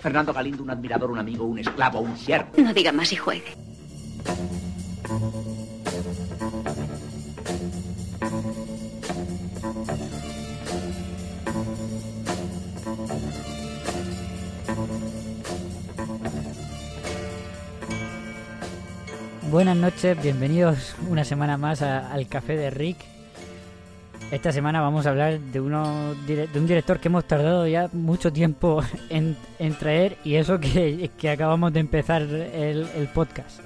Fernando Galindo, un admirador, un amigo, un esclavo, un siervo. No diga más y juegue. Buenas noches, bienvenidos una semana más a- al Café de Rick. Esta semana vamos a hablar de, uno, de un director que hemos tardado ya mucho tiempo en, en traer y eso que, que acabamos de empezar el, el podcast.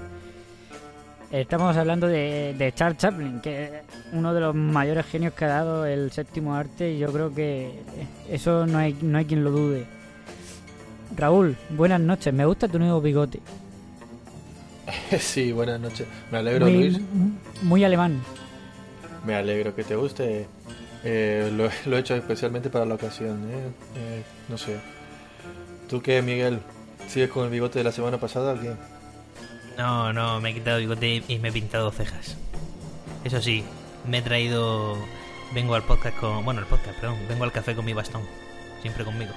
Estamos hablando de, de Charles Chaplin, que es uno de los mayores genios que ha dado el séptimo arte y yo creo que eso no hay, no hay quien lo dude. Raúl, buenas noches, me gusta tu nuevo bigote. Sí, buenas noches. Me alegro, Muy, Luis. muy alemán. Me alegro que te guste. Eh, lo, lo he hecho especialmente para la ocasión. ¿eh? Eh, no sé. ¿Tú qué, Miguel? ¿Sigues con el bigote de la semana pasada o qué? No, no, me he quitado el bigote y me he pintado cejas. Eso sí, me he traído. Vengo al podcast con. Bueno, el podcast, perdón. Vengo al café con mi bastón. Siempre conmigo.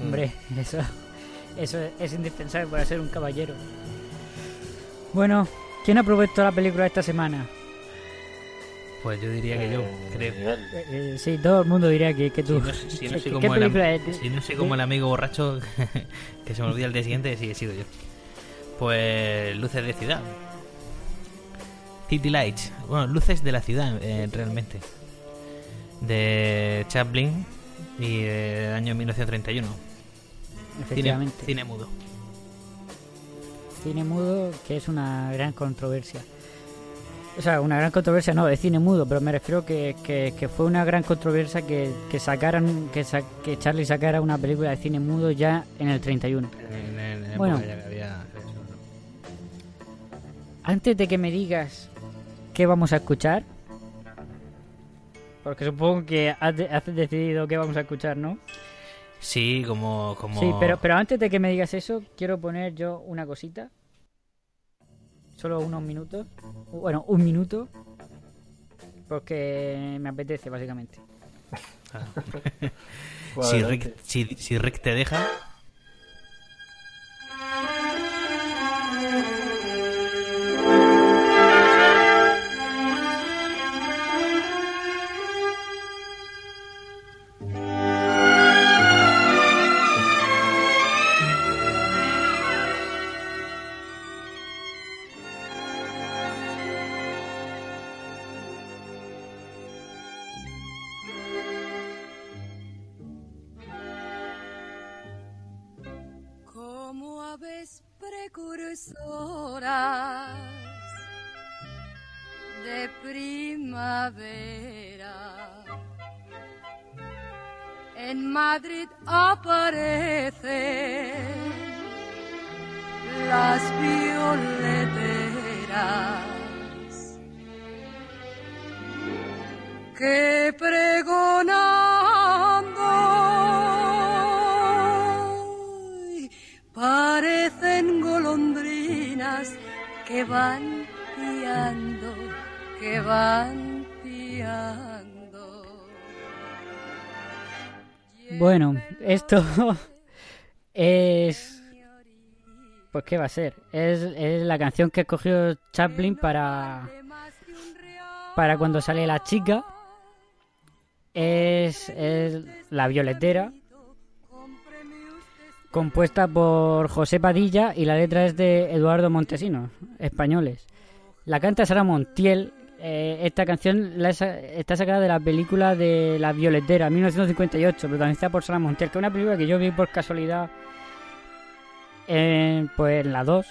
Hombre, eso, eso es indispensable para ser un caballero. Bueno, ¿quién aprobó toda la película esta semana? Pues yo diría que yo, Eh, creo. Eh, eh, sí, todo el mundo diría que, que Si tú. no, si no ¿Qué- soy qué como el, am- película es? si no soy como el amigo borracho que se me olvida el día siguiente, sí he sido yo. Pues luces de ciudad. City Lights. Bueno, luces de la ciudad, eh, realmente. De Chaplin y del año 1931. Cine, Efectivamente. cine mudo. Cine mudo, que es una gran controversia. O sea, una gran controversia no, de cine mudo, pero me refiero que, que, que fue una gran controversia que, que sacaran, que, sa- que Charlie sacara una película de cine mudo ya en el 31. En- en- en Bueno. había eso, ¿no? Antes de que me digas qué vamos a escuchar, porque supongo que has, de- has decidido qué vamos a escuchar, ¿no? Sí, como, como... Sí, pero, pero antes de que me digas eso, quiero poner yo una cosita. Solo unos minutos. Bueno, un minuto. Porque me apetece, básicamente. Ah. Pues si. Rick, si, si Rick te deja... qué va a ser. Es, es la canción que escogió Chaplin para, para cuando sale la chica. Es, es La Violetera. Compuesta por José Padilla y la letra es de Eduardo Montesinos, españoles. La canta Sara Montiel. eh, esta canción está sacada de la película de La Violetera, 1958, protagonizada por Sara Montiel, que es una película que yo vi por casualidad pues en la 2,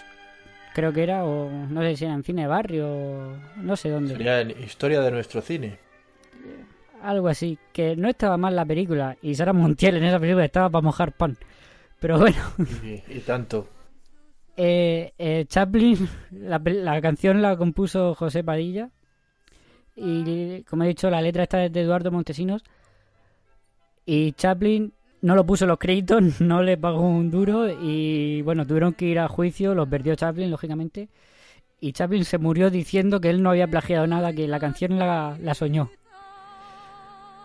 creo que era, o no sé si era en Cine Barrio, no sé dónde. Sería en historia de nuestro cine. algo así. Que no estaba mal la película. Y Sara Montiel en esa película estaba para mojar pan. Pero bueno. Y, y tanto. Eh, eh, Chaplin, la canción la compuso José Padilla. Y como he dicho, la letra está de Eduardo Montesinos. Y Chaplin no lo puso los créditos, no le pagó un duro. Y bueno, tuvieron que ir a juicio, los perdió Chaplin, lógicamente. Y Chaplin se murió diciendo que él no había plagiado nada, que la canción la, soñó.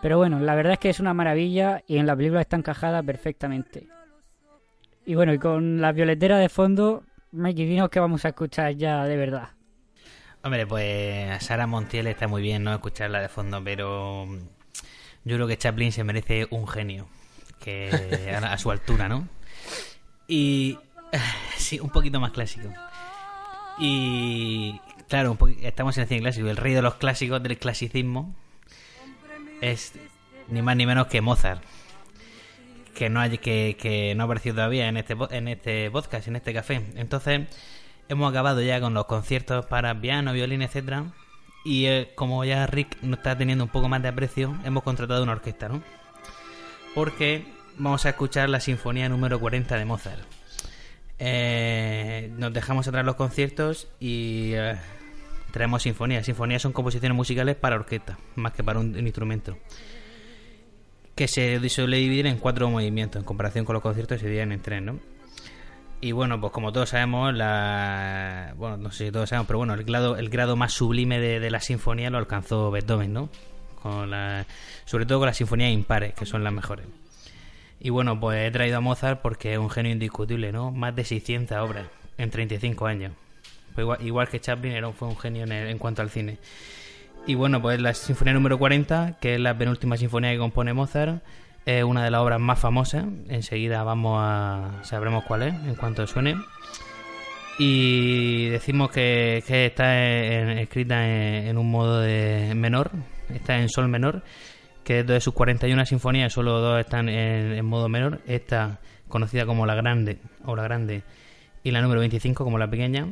Pero bueno, la verdad es que es una maravilla y en la película está encajada perfectamente. Y bueno, y con la violetera de fondo, Mikey, dinos que vamos a escuchar ya de verdad. Hombre, pues Sara Montiel está muy bien, ¿no? Escucharla de fondo, pero yo creo que Chaplin se merece un genio que a, su altura, ¿no? Y sí, un poquito más clásico. Y claro, un estamos en el cine clásico. El rey de los clásicos del clasicismo es ni más ni menos que Mozart. Que no, hay, que, que no ha aparecido todavía en este, en este podcast, en este café. Entonces, hemos acabado ya con los conciertos para piano, violín, etcétera Y eh, como ya Rick no está teniendo un poco más de aprecio, hemos contratado una orquesta, ¿no? Porque vamos a escuchar la sinfonía número 40 de Mozart. Eh, nos dejamos atrás los conciertos y eh, traemos sinfonías. Sinfonías son composiciones musicales para orquesta, más que para un, instrumento. Que se suele dividir en cuatro movimientos, en comparación con los conciertos se dividen en tres, ¿no? Y bueno, pues como todos sabemos, la bueno, no sé si todos sabemos, pero bueno, el grado, el grado más sublime de, de la sinfonía lo alcanzó Beethoven, ¿no? Con la, sobre todo con las sinfonías impares, que son las mejores. Y bueno, pues he traído a Mozart porque es un genio indiscutible, ¿no? Más de 600 obras en 35 años. Pues igual, igual que Chaplin era, fue un genio en, el- en cuanto al cine. Y bueno, pues la sinfonía número 40, que es la penúltima sinfonía que compone Mozart, es una de las obras más famosas. Enseguida vamos a sabremos cuál es en cuanto suene. Y decimos que, que está en- escrita en, en un modo de menor, está en sol menor, que de sus 41 sinfonías solo dos están en, en modo menor. Esta conocida como la grande o la grande y la número 25 como la pequeña.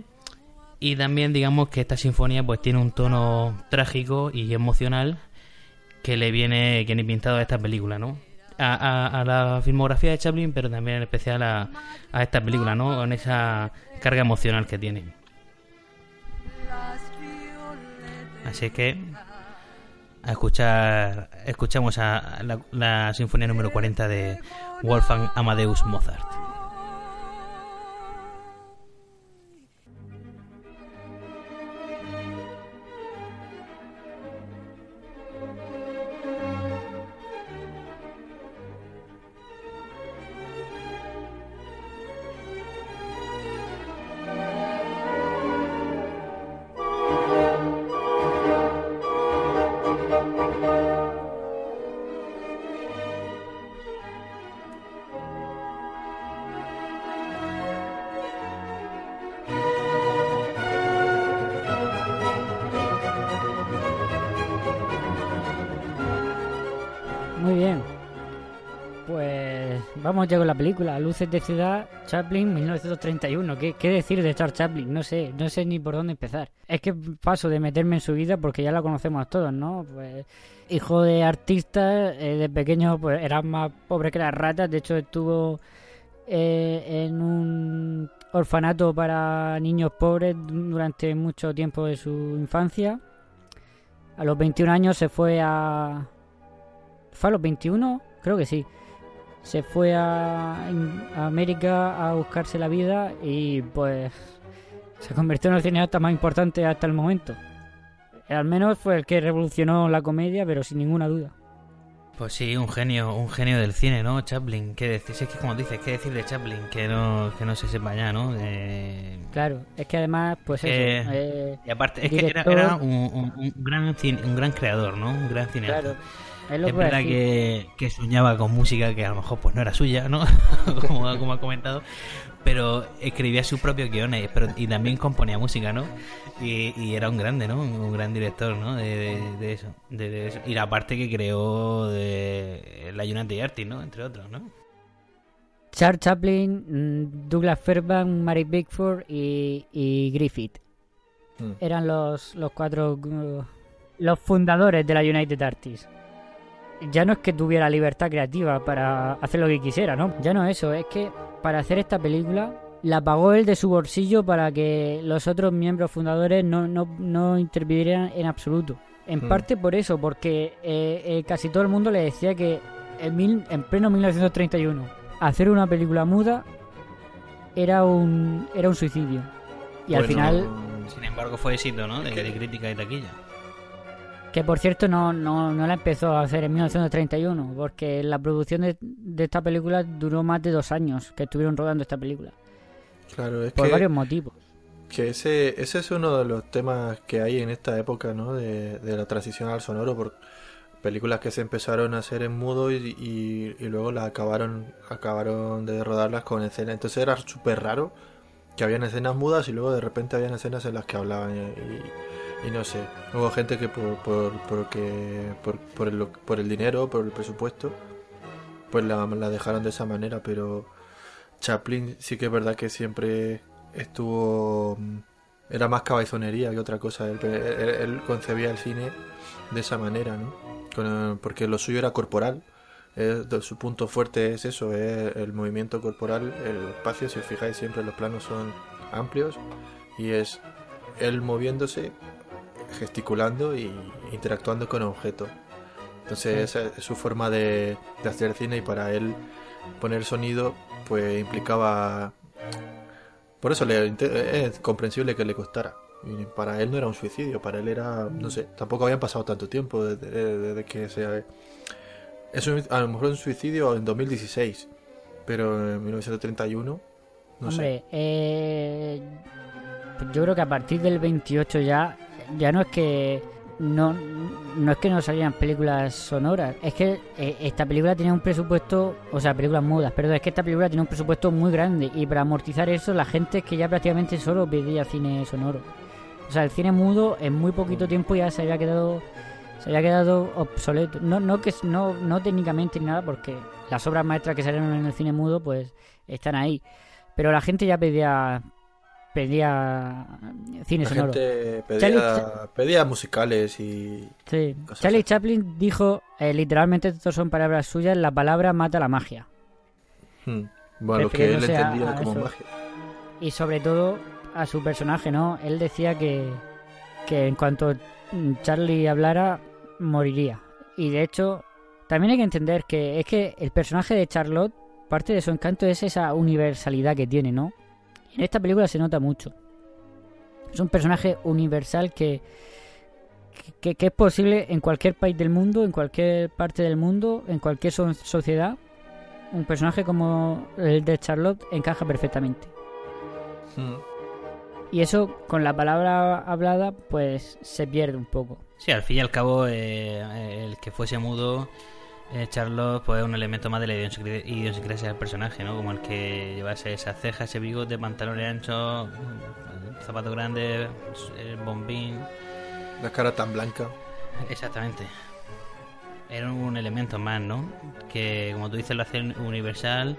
Y también digamos que esta sinfonía pues tiene un tono trágico y emocional que le viene que ni pintado a esta película, ¿no? A, a- a la filmografía de Chaplin, pero también en especial a, a esta película, ¿no? Con esa carga emocional que tiene. Así que a escuchar escuchamos a la, la sinfonía número 40 de Wolfgang Amadeus Mozart. Vamos ya con la película. Luces de ciudad, Chaplin, 1931. ¿Qué, qué decir de Charles Chaplin? No sé, no sé ni por dónde empezar. Es que paso de meterme en su vida porque ya la conocemos todos, ¿no? Pues hijo de artista, eh, de pequeño pues era más pobre que las ratas. De hecho estuvo eh, en un orfanato para niños pobres durante mucho tiempo de su infancia. A los 21 años se fue a... ¿Fue a los 21? Creo que sí. Se fue a, a América a buscarse la vida y pues se convirtió en el cineasta más importante hasta el momento. Al menos fue el que revolucionó la comedia, pero sin ninguna duda. Pues sí, un genio, un genio del cine, ¿no? Chaplin, ¿qué decir? Es que como dices, ¿qué decir de Chaplin? Que no, que no se sepa ya, ¿no? Eh, Claro, es que además, pues Eh, eso. eh, y aparte, es que era, era un, un- un gran cine- un gran creador, ¿no? Un gran cineasta. Claro, es verdad que, que soñaba con música que a lo mejor pues no era suya, ¿no? como, como ha comentado. Pero escribía sus propios guiones pero, y también componía música, ¿no? Y, y era un grande, ¿no? Un gran director, ¿no? De, de- de eso, de, de eso. Y la parte que creó de la United Artists, ¿no? Entre otros, ¿no? Charles Chaplin, mm, Douglas Fairbanks, Mary Bickford y, y Griffith. Mm. Eran los, los cuatro uh, los fundadores de la United Artists. Ya no es que tuviera libertad creativa para hacer lo que quisiera, ¿no? Ya no eso, es que para hacer esta película la pagó él de su bolsillo para que los otros miembros fundadores no, no, no intervinieran en absoluto. En Mm. parte por eso, porque eh, eh, casi todo el mundo le decía que en, mil- en pleno 1931 hacer una película muda era un, era un suicidio. Y al final, Sin embargo, fue éxito, ¿no? De, de crítica y taquilla. Que por cierto no, no, no la empezó a hacer en 1931, porque la producción de, de esta película duró más de dos años que estuvieron rodando esta película. Claro, es Por que, varios motivos. que ese, ese es uno de los temas que hay en esta época, ¿no? De, de la transición al sonoro, por películas que se empezaron a hacer en mudo y, y, y luego las acabaron, acabaron de rodarlas con escenas. Entonces era súper raro que habían escenas mudas y luego de repente habían escenas en las que hablaban y, y- y no sé. Hubo gente que por, por, por, que- por, por el, por el dinero, por el presupuesto, pues la, la dejaron de esa manera, pero Chaplin sí que es verdad que siempre estuvo... mm, Era más cabezonería que otra cosa. Él, concebía el cine de esa manera, ¿no? Con- porque lo suyo era corporal. Eh, su punto fuerte es eso, es el movimiento corporal, el espacio. Si os fijáis, siempre los planos son amplios y es él moviéndose, gesticulando y interactuando con objetos. Entonces, esa es su forma de, de hacer cine y para él poner sonido, pues implicaba. Por eso le, es comprensible que le costara. Y para él no era un suicidio, para él era, no sé, tampoco habían pasado tanto tiempo desde, desde que se... Es un- a lo mejor un suicidio en 2016, pero en 1931, no sé. Eh, yo creo que a partir del 28 ya, ya no es que no, no es que no salieran películas sonoras, es que eh, esta película tenía un presupuesto, o sea, películas mudas, pero es que esta película tiene un presupuesto muy grande y para amortizar eso la gente es que ya prácticamente solo pedía cine sonoro. O sea, el cine mudo en muy poquito tiempo ya se había quedado se había quedado obsoleto. No, no que no, no técnicamente ni nada, porque las obras maestras que salieron en el cine mudo, pues están ahí. Pero la gente ya pedía pedía cine La sonoro. gente pedía, Charlie- pedía musicales y... Sí. Charlie así. Chaplin dijo, eh, literalmente esto son palabras suyas, la palabra mata la magia. Hmm. Bueno, lo que él entendía como eso. magia. Y sobre todo a su personaje, ¿no? Él decía que, que en cuanto mm, Charlie hablara, moriría. Y de hecho, también hay que entender que es que el personaje de Charlotte, parte de su encanto es esa universalidad que tiene, ¿no? Y en esta película se nota mucho. Es un personaje universal que, que, que es posible en cualquier país del mundo, en cualquier parte del mundo, en cualquier so- sociedad. Un personaje como el de Charlotte encaja perfectamente. Hmm. Y eso, con la palabra hablada, pues se pierde un poco. Sí, al fin y al cabo, eh, el que fuese mudo, eh, Charlotte, pues es un elemento más de la idiosincrasia del personaje, ¿no? Como el que llevase esas cejas, ese bigote, pantalones anchos, mm, zapatos grandes, el bombín. La cara tan blanca. Exactamente. Era un elemento más, ¿no? Que, como tú dices, lo hace universal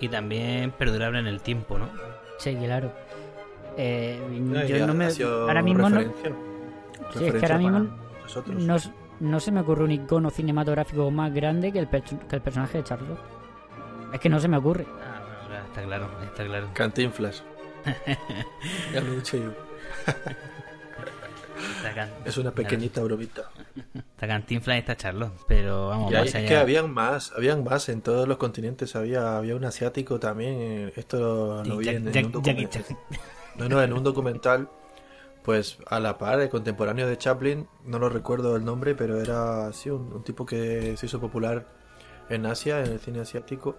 y también perdurable en el tiempo, ¿no? Sí, claro. Eh, yo no me. Ahora mismo no, referencia. Sí, es que ahora mismo nosotros. no, s- no se me ocurre un icono cinematográfico más grande que el, que el personaje de Charlotte. Es que no se me ocurre. Ah, claro, está claro, está claro. Cantinflas. ya lo he dicho yo. Es una pequeñita bromita. Está Cantinflas y está Charlotte, pero vamos, Y hay- más es que habían más, habían más en todos los continentes. Había, había un asiático también. eh, Esto lo vi Jack- en, en Jack- un Jackie documental. No, no, en un documental, pues a la par, el contemporáneo de Chaplin, no lo recuerdo el nombre, pero era así, un, un tipo que se hizo popular en Asia, en el cine asiático,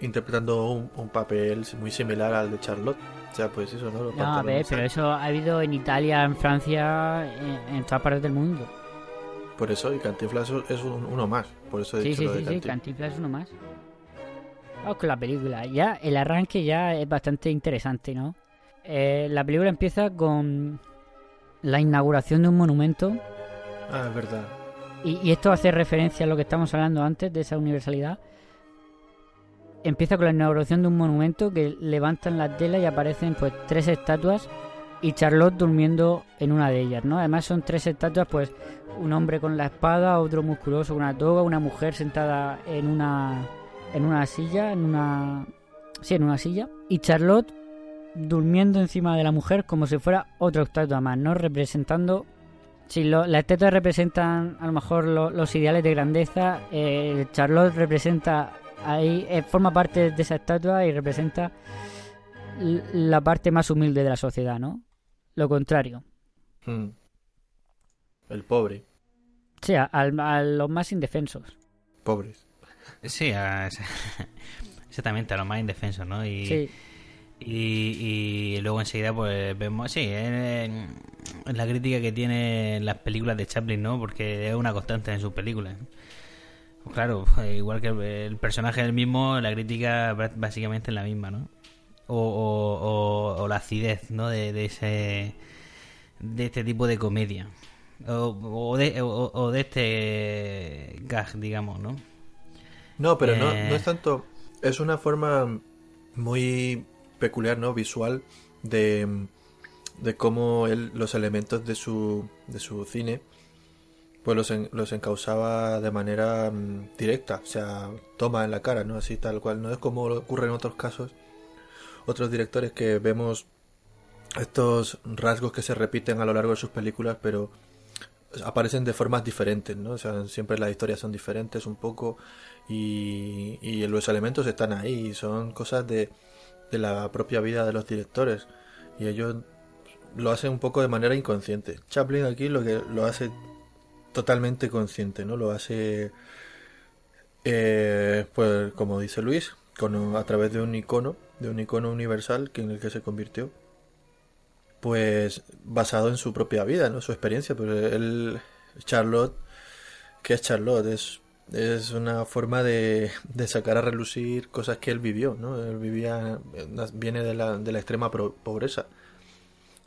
interpretando un, un papel muy similar al de Charlotte. O sea, pues eso, ¿no? Los No, a ver, pero eso ha habido en Italia, en Francia, en, en todas partes del mundo. Por eso, y Cantinflas es un- uno más. Por eso he Sí, dicho sí, lo de sí, sí. Cantinflas es uno más. Vamos con la película. Ya, el arranque ya es bastante interesante, ¿no? Eh, la película empieza con la inauguración de un monumento. Ah, es verdad. Y, y esto hace referencia a lo que estamos hablando antes de esa universalidad. Empieza con la inauguración de un monumento que levantan la tela y aparecen pues tres estatuas y Charlotte durmiendo en una de ellas, ¿no? Además son tres estatuas, pues un hombre con la espada, otro musculoso con una toga, una mujer sentada en una en una silla, en una sí, en una silla y Charlotte durmiendo encima de la mujer como si fuera otra estatua más, ¿no? Representando si lo, las estatuas representan a lo mejor lo- los ideales de grandeza, eh, Charlotte representa ahí eh, forma parte de esa estatua y representa la parte más humilde de la sociedad, ¿no? Lo contrario. Mm. El pobre. Al- a los más indefensos. Pobres. Sí, a- exactamente, a los más indefensos, ¿no? Y, Sí. Y, y luego enseguida pues vemos, sí, en, en la crítica que tiene las películas de Chaplin, ¿no? Porque es una constante en sus películas. Pues Claro, eh, igual que el, personaje es el mismo, la crítica básicamente es la misma, ¿no? O, o, o- o la acidez, ¿no? De, de ese de este tipo de comedia. O, o de, o- de este gag, digamos, ¿no? No, pero no, Eh. no es tanto. Es una forma muy peculiar, ¿no? Visual de, de cómo él, los elementos de su, de su cine pues los, los encausaba de manera mm, directa, o sea, toma en la cara, ¿no? Así tal cual. No es como ocurre en otros casos, otros directores que vemos estos rasgos que se repiten a lo largo de sus películas, pero aparecen de formas diferentes, ¿no? O sea, siempre las historias son diferentes un poco y, y los elementos están ahí, son cosas de, de la propia vida de los directores y ellos lo hacen un poco de manera inconsciente. Chaplin aquí lo que lo hace totalmente consciente, ¿no? Lo hace, eh, pues como dice Luis, a través de un icono, de un icono universal que en el que se convirtió pues basado en su propia vida, ¿no? Su experiencia, pero él, Charlotte, ¿qué es Charlotte? Es, es una forma de, de sacar a relucir cosas que él vivió, ¿no? Él vivía, viene de la, de la extrema pro- pobreza.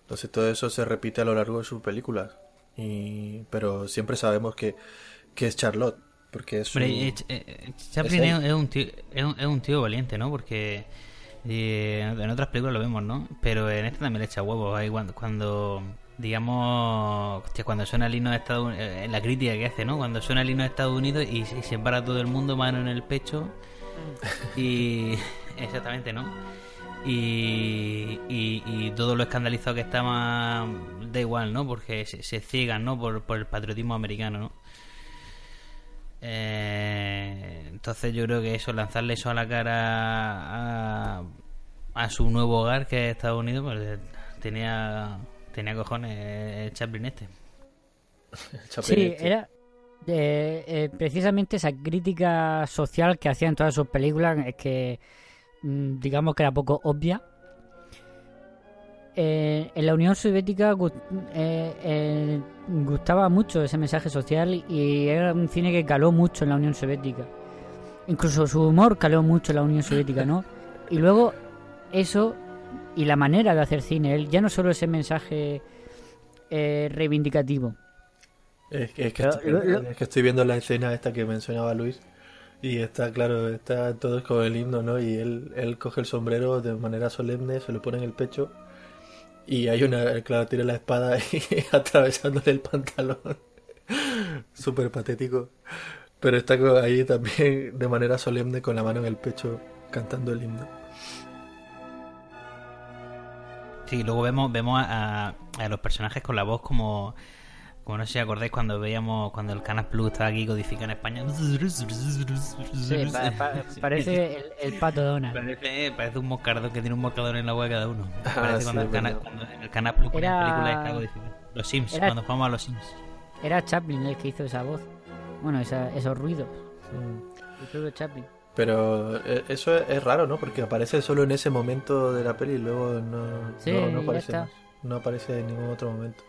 Entonces todo eso se repite a lo largo de sus películas. Y, pero siempre sabemos que, que es Charlotte, porque es su... Eh, eh, Chaplin es un tío, es, un, es un tío valiente, ¿no? Porque eh, en otras películas lo vemos, ¿no? Pero en este también le echa huevos. Ahí cuando, cuando digamos, hostia, cuando suena el himno de Estados Unidos, en la crítica que hace, ¿no? Cuando suena el himno de Estados Unidos y, y se para todo el mundo, mano en el pecho. Y. Exactamente, ¿no? Y, y, y todo lo escandalizado que está más da igual, ¿no? Porque se, se ciegan, ¿no? Por, por el patriotismo americano, ¿no? Eh, entonces yo creo que eso, lanzarle eso a la cara a, a su nuevo hogar que es Estados Unidos, pues eh, tenía tenía cojones el Chaplin este. Chaplin Sí, este. era eh, eh, precisamente esa crítica social que hacía en todas sus películas, es que mm, digamos que era poco obvia. Eh, en la Unión Soviética gu- eh, eh, gustaba mucho ese mensaje social y era un cine que caló mucho en la Unión Soviética. Incluso su humor caló mucho en la Unión Soviética, ¿no? Y luego eso y la manera de hacer cine, él ya no solo ese mensaje eh, reivindicativo, Es que, es que estoy, lo- lo- es que estoy viendo la escena esta que mencionaba Luis y está claro, está todo con el himno, ¿no? Y él, él coge el sombrero de manera solemne, se lo pone en el pecho y hay una, claro, tira la espada y atravesándole el pantalón. Súper patético. Pero está ahí también de manera solemne con la mano en el pecho cantando el himno. Sí, luego vemos vemos a, a los personajes con la voz como como no sé si acordáis cuando veíamos cuando el Canal Plus estaba aquí codificado en España. Sí, pa- pa- parece el, el pato Donald. Parece, parece un moscardón que tiene un moscardón en la boca cada uno. Ah, Parece sí, cuando, el cuando el Canal Plus Era- películas está codificado. Los Sims, Era- cuando jugamos a los Sims. Era Chaplin el que hizo esa voz. Bueno, esa- esos ruidos. El propio Chaplin. Pero eh, eso es, raro, ¿no? Porque aparece solo en ese momento de la peli y luego no, Sí, no, aparece más. No aparece en ningún otro momento.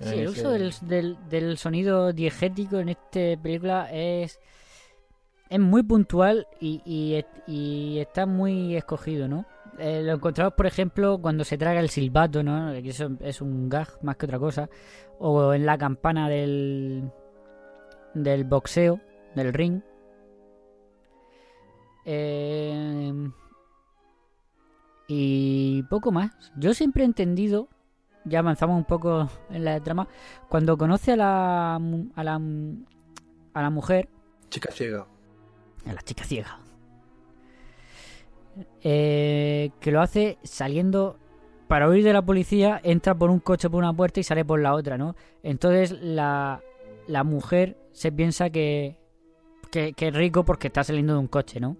Sí, el uso del, del, del sonido diegético en esta película es es muy puntual y, y, está muy escogido, ¿no? Eh, lo encontramos, por ejemplo, cuando se traga el silbato, ¿no? Que eso es un gag más que otra cosa. O en la campana del, del boxeo, del ring. Eh, Y poco más. Yo siempre he entendido, ya avanzamos un poco en la trama, cuando conoce a la, a la, a la mujer, Chica ciega. a la chica ciega, eh, que lo hace saliendo para huir de la policía, entra por un coche por una puerta y sale por la otra, ¿no? Entonces la, la mujer se piensa que, que, que es rico porque está saliendo de un coche, ¿no?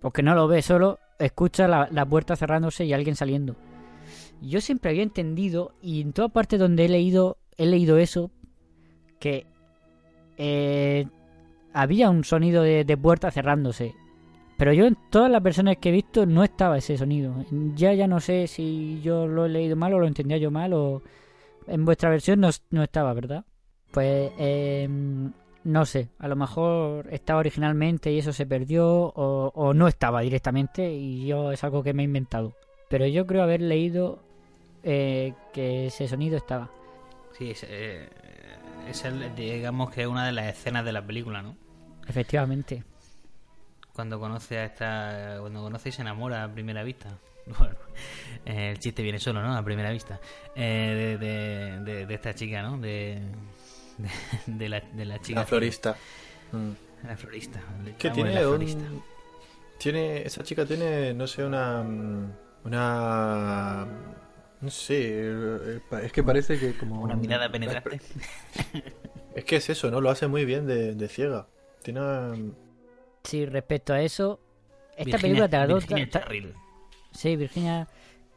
Porque no lo ve, solo escucha la, puerta cerrándose y alguien saliendo. Yo siempre había entendido, y en toda parte donde he leído, he leído eso, que eh, había un sonido de, puerta cerrándose. Pero yo en todas las personas que he visto no estaba ese sonido. Ya ya no sé si yo lo he leído mal o lo entendía yo mal o en vuestra versión no, no estaba, ¿verdad? Pues eh, no sé, a lo mejor estaba originalmente y eso se perdió o, o no estaba directamente y yo es algo que me he inventado. Pero yo creo haber leído eh, que ese sonido estaba. Sí, es, eh, es el, digamos que es una de las escenas de la película, ¿no? Efectivamente. Cuando conoce a esta. Cuando conoce y se enamora a primera vista. Bueno, el chiste viene solo, ¿no? A primera vista. Eh, de, de, de- de esta chica, ¿no? De, de, de la, de la chica. La florista. Mm. La florista. Que echamos tiene la un... florista. Tiene... Esa chica tiene, no sé, una... mm, Una... No sé, eh, es que parece que como... Una mirada penetrante. Es que es eso, ¿no? Lo hace muy bien de, de ciega. Tiene una... Sí, respecto a eso, esta Virginia- película tardó... Virginia ta- Charril. Sí, Virginia.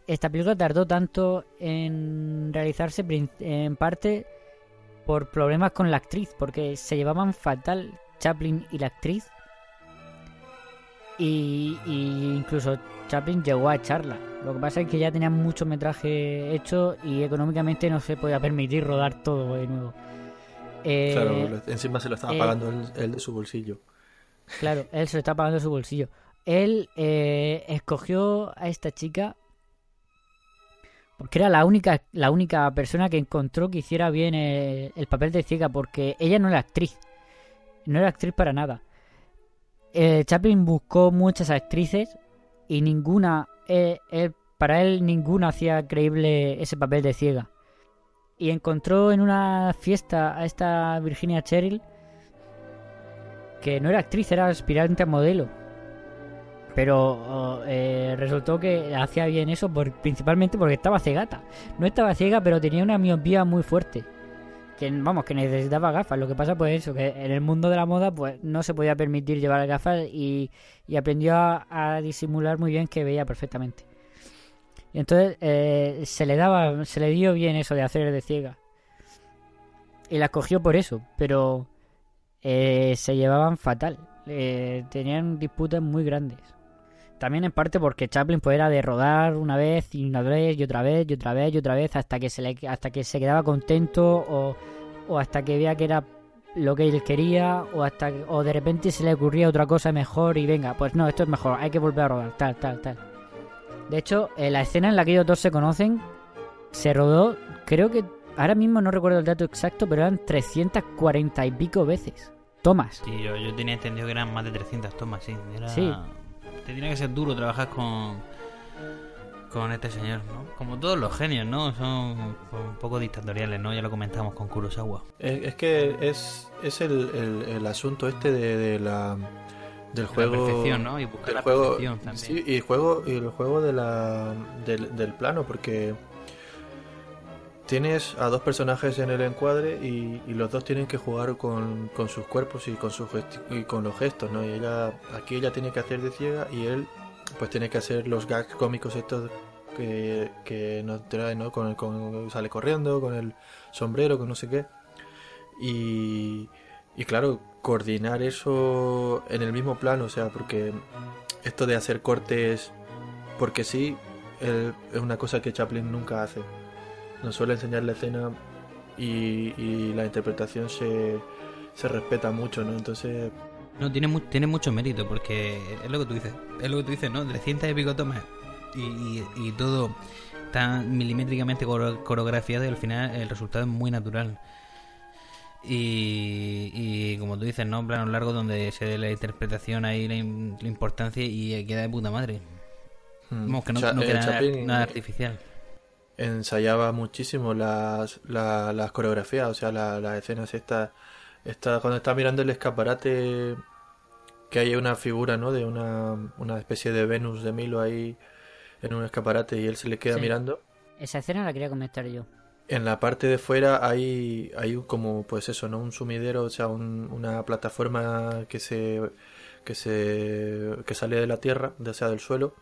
Esta película tardó tanto en realizarse en parte por problemas con la actriz, porque se llevaban fatal Chaplin y la actriz. Y, y incluso Chaplin llegó a echarla. Lo que pasa es que ya tenían mucho metraje hecho y económicamente no se podía permitir rodar todo de nuevo. Eh, Claro, encima se lo estaba eh, pagando él, él de su bolsillo. Claro, él se lo está pagando de su bolsillo. Él eh, escogió a esta chica porque era la única, la única persona que encontró que hiciera bien eh, el papel de ciega, porque ella no era actriz. No era actriz para nada. Eh, Chaplin buscó muchas actrices y ninguna, eh, él- para él ninguna hacía creíble ese papel de ciega. Y encontró en una fiesta a esta Virginia Cheryl que no era actriz, era aspirante a modelo. Pero eh, resultó que hacía bien eso principalmente porque estaba cegata. No estaba ciega, pero tenía una miopía muy fuerte. Que vamos, que necesitaba gafas. Lo que pasa pues eso, que en el mundo de la moda pues no se podía permitir llevar gafas y, aprendió a, a disimular muy bien que veía perfectamente. Y entonces eh, se le daba, se le dio bien eso de hacer de ciega. Y la cogió por eso, pero eh, se llevaban fatal. Eh, tenían disputas muy grandes. También en parte porque Chaplin pues era de rodar una vez y una vez y otra vez y otra vez y otra vez hasta que se le, hasta que se quedaba contento o, o hasta que veía que era lo que él quería o hasta o de repente se le ocurría otra cosa mejor y venga, pues no, esto es mejor, hay que volver a rodar, tal, tal, tal. De hecho, eh, la escena en la que ellos dos se conocen se rodó, creo que ahora mismo no recuerdo el dato exacto, pero eran 340 y pico veces. Tomas. Sí, yo, yo tenía entendido que eran más de 300 tomas, sí. Era... Sí. Te tiene que ser duro trabajar con con este señor, ¿no? Como todos los genios, ¿no? Son un poco dictatoriales, ¿no? Ya lo comentamos con Kurosawa. Es, es que es, es el, el- el asunto este de, de la del La juego perfección, ¿no? Y buscar la juego perfección también. sí, y el juego y el juego de la del, del plano porque tienes a dos personajes en el encuadre y, los dos tienen que jugar con, con sus cuerpos y con sus y con los gestos no y ella aquí ella tiene que hacer de ciega y él pues tiene que hacer los gags cómicos estos que, nos trae no con, el- con sale corriendo con el sombrero con no sé qué. Y, y claro, coordinar eso en el mismo plano, o sea, porque esto de hacer cortes porque sí es una cosa que Chaplin nunca hace. Nos suele enseñar la escena y, y la interpretación se, se respeta mucho, ¿no? Entonces, No, tiene, mu- tiene mucho mérito porque es lo que tú dices. Es lo que tú dices, ¿no? 300 y pico tomas y, y, y todo tan milimétricamente coreografiado y al final el resultado es muy natural. Y, y como tú dices, ¿no? Planos largos donde se dé la interpretación ahí, la, im- la importancia y queda de puta madre. Mm. Vamos, que no, Cha- no eh, queda nada, Chaplin, nada eh, artificial. Ensayaba muchísimo las, la- las coreografías, o sea, la- las escenas estas. Está, cuando está mirando el escaparate, que hay una figura, ¿no? De una, una especie de Venus de Milo ahí en un escaparate y él se le queda Sí. mirando. Esa escena la quería comentar yo. En la parte de fuera hay, hay como, pues eso, ¿no? Un sumidero, o sea, un- una plataforma que se, que se, que sale de la tierra, o sea, del suelo.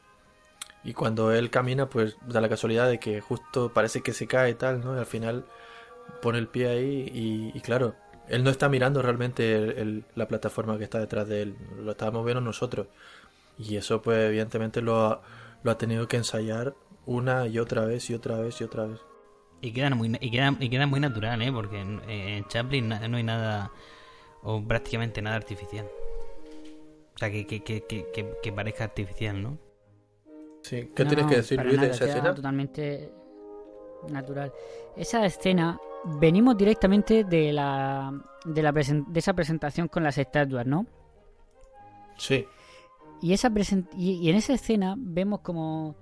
Y cuando él camina, pues da la casualidad de que justo parece que se cae y tal, ¿no? Y al final pone el pie ahí y, claro, él no está mirando realmente la plataforma que está detrás de él, lo estábamos viendo nosotros. Y eso, pues, evidentemente lo ha, lo ha tenido que ensayar una y otra vez y otra vez y otra vez. Y quedan muy, y quedan, y quedan muy natural, ¿eh? Porque en, Chaplin no hay nada, o prácticamente nada artificial. O sea, que, que, que- que parezca artificial, ¿no? Sí, ¿qué No, tienes que decir, de esa escena? totalmente natural. Esa escena, venimos directamente de la de, la presen- de esa presentación con las estatuas, ¿no? Sí, Y, esa y, y en esa escena vemos como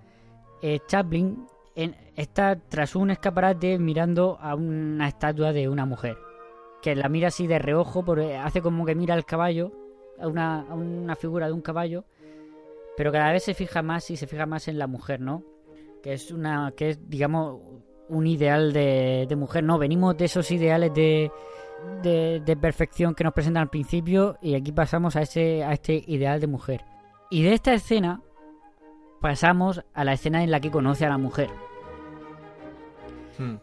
eh, Chaplin en- está tras un escaparate mirando a una estatua de una mujer. Que la mira así de reojo, porque hace como que mira al caballo, a una, a una figura de un caballo, pero cada vez se fija más y se fija más en la mujer, ¿no? Que es una, que es, digamos, un ideal de, de mujer, ¿no? Venimos de esos ideales de, de, de perfección que nos presentan al principio y aquí pasamos a ese, a este ideal de mujer. Y de esta escena pasamos a la escena en la que conoce a la mujer. Hmm.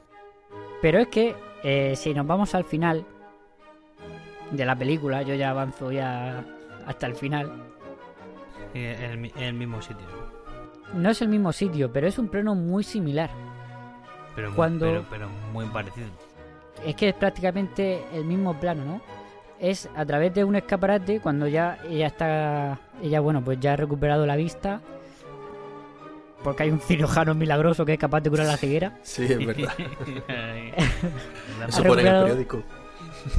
Pero es que eh, si nos vamos al final de la película, yo ya avanzo ya hasta el final. Sí, En el, mi- en el mismo sitio. No es el mismo sitio, pero es un plano muy similar. Pero, muy- Cuando- pero, pero muy parecido. Es que es prácticamente el mismo plano, ¿no? Es a través de un escaparate cuando ya ella está, ella bueno, pues ya ha recuperado la vista. Porque hay un cirujano milagroso que es capaz de curar la ceguera. sí, es verdad. Eso en el periódico.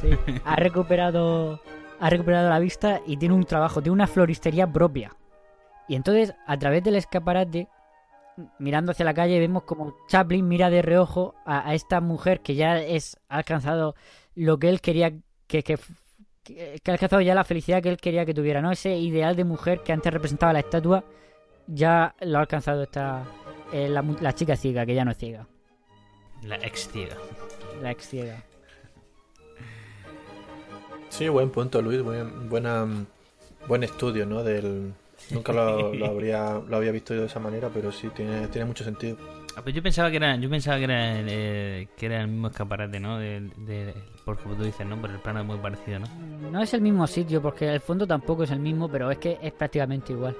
Sí, ha recuperado ha recuperado la vista y tiene un trabajo, tiene una floristería propia. Y entonces, a través del escaparate, mirando hacia la calle, vemos como Chaplin mira de reojo a, a esta mujer que ya es ha alcanzado lo que él quería que, que, que- que ha alcanzado ya la felicidad que él quería que tuviera, ¿no? Ese ideal de mujer que antes representaba la estatua, ya lo ha alcanzado esta eh, la, la chica ciega, que ya no es ciega, La ex ciega. la ex ciega. Sí, buen punto, Luis. Buen, buena, buen estudio, ¿no? Del, nunca lo, lo habría, lo había visto yo de esa manera, pero sí, tiene, tiene mucho sentido. Ah, pues yo pensaba que era, yo pensaba que era, el, eh, que era el mismo escaparate, ¿no? De, de- por como tú dices, ¿no? Pero el plano es muy parecido, ¿no? No es el mismo sitio, porque el fondo tampoco es el mismo, pero es que es prácticamente igual.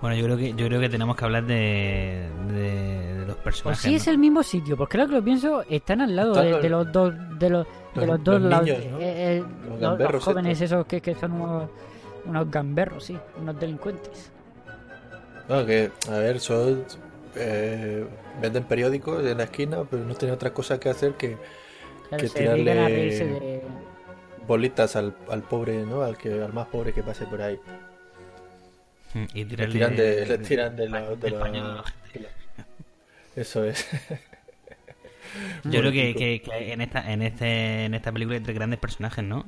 Bueno, yo creo que yo creo que tenemos que hablar de, de, de los personajes. sí es el mismo sitio, porque ahora que lo pienso, están al lado de, los- de los dos de los, de los- los dos los lados. niños, ¿no? eh, eh, Los los, gamberros los jóvenes estos. esos que, que son unos, unos gamberros, sí, unos delincuentes. No, que, a ver, son. eh, venden periódicos en la esquina, pero no tienen otra cosa que hacer que Claro, Que tirarle- de... bolitas al, al pobre, ¿no? Al que al más pobre que pase por ahí. Mm, Y Le tiran de, le tiran de la, de la- la- Eso es. Yo creo que, que- que en esta en este en esta película hay tres grandes personajes, ¿no?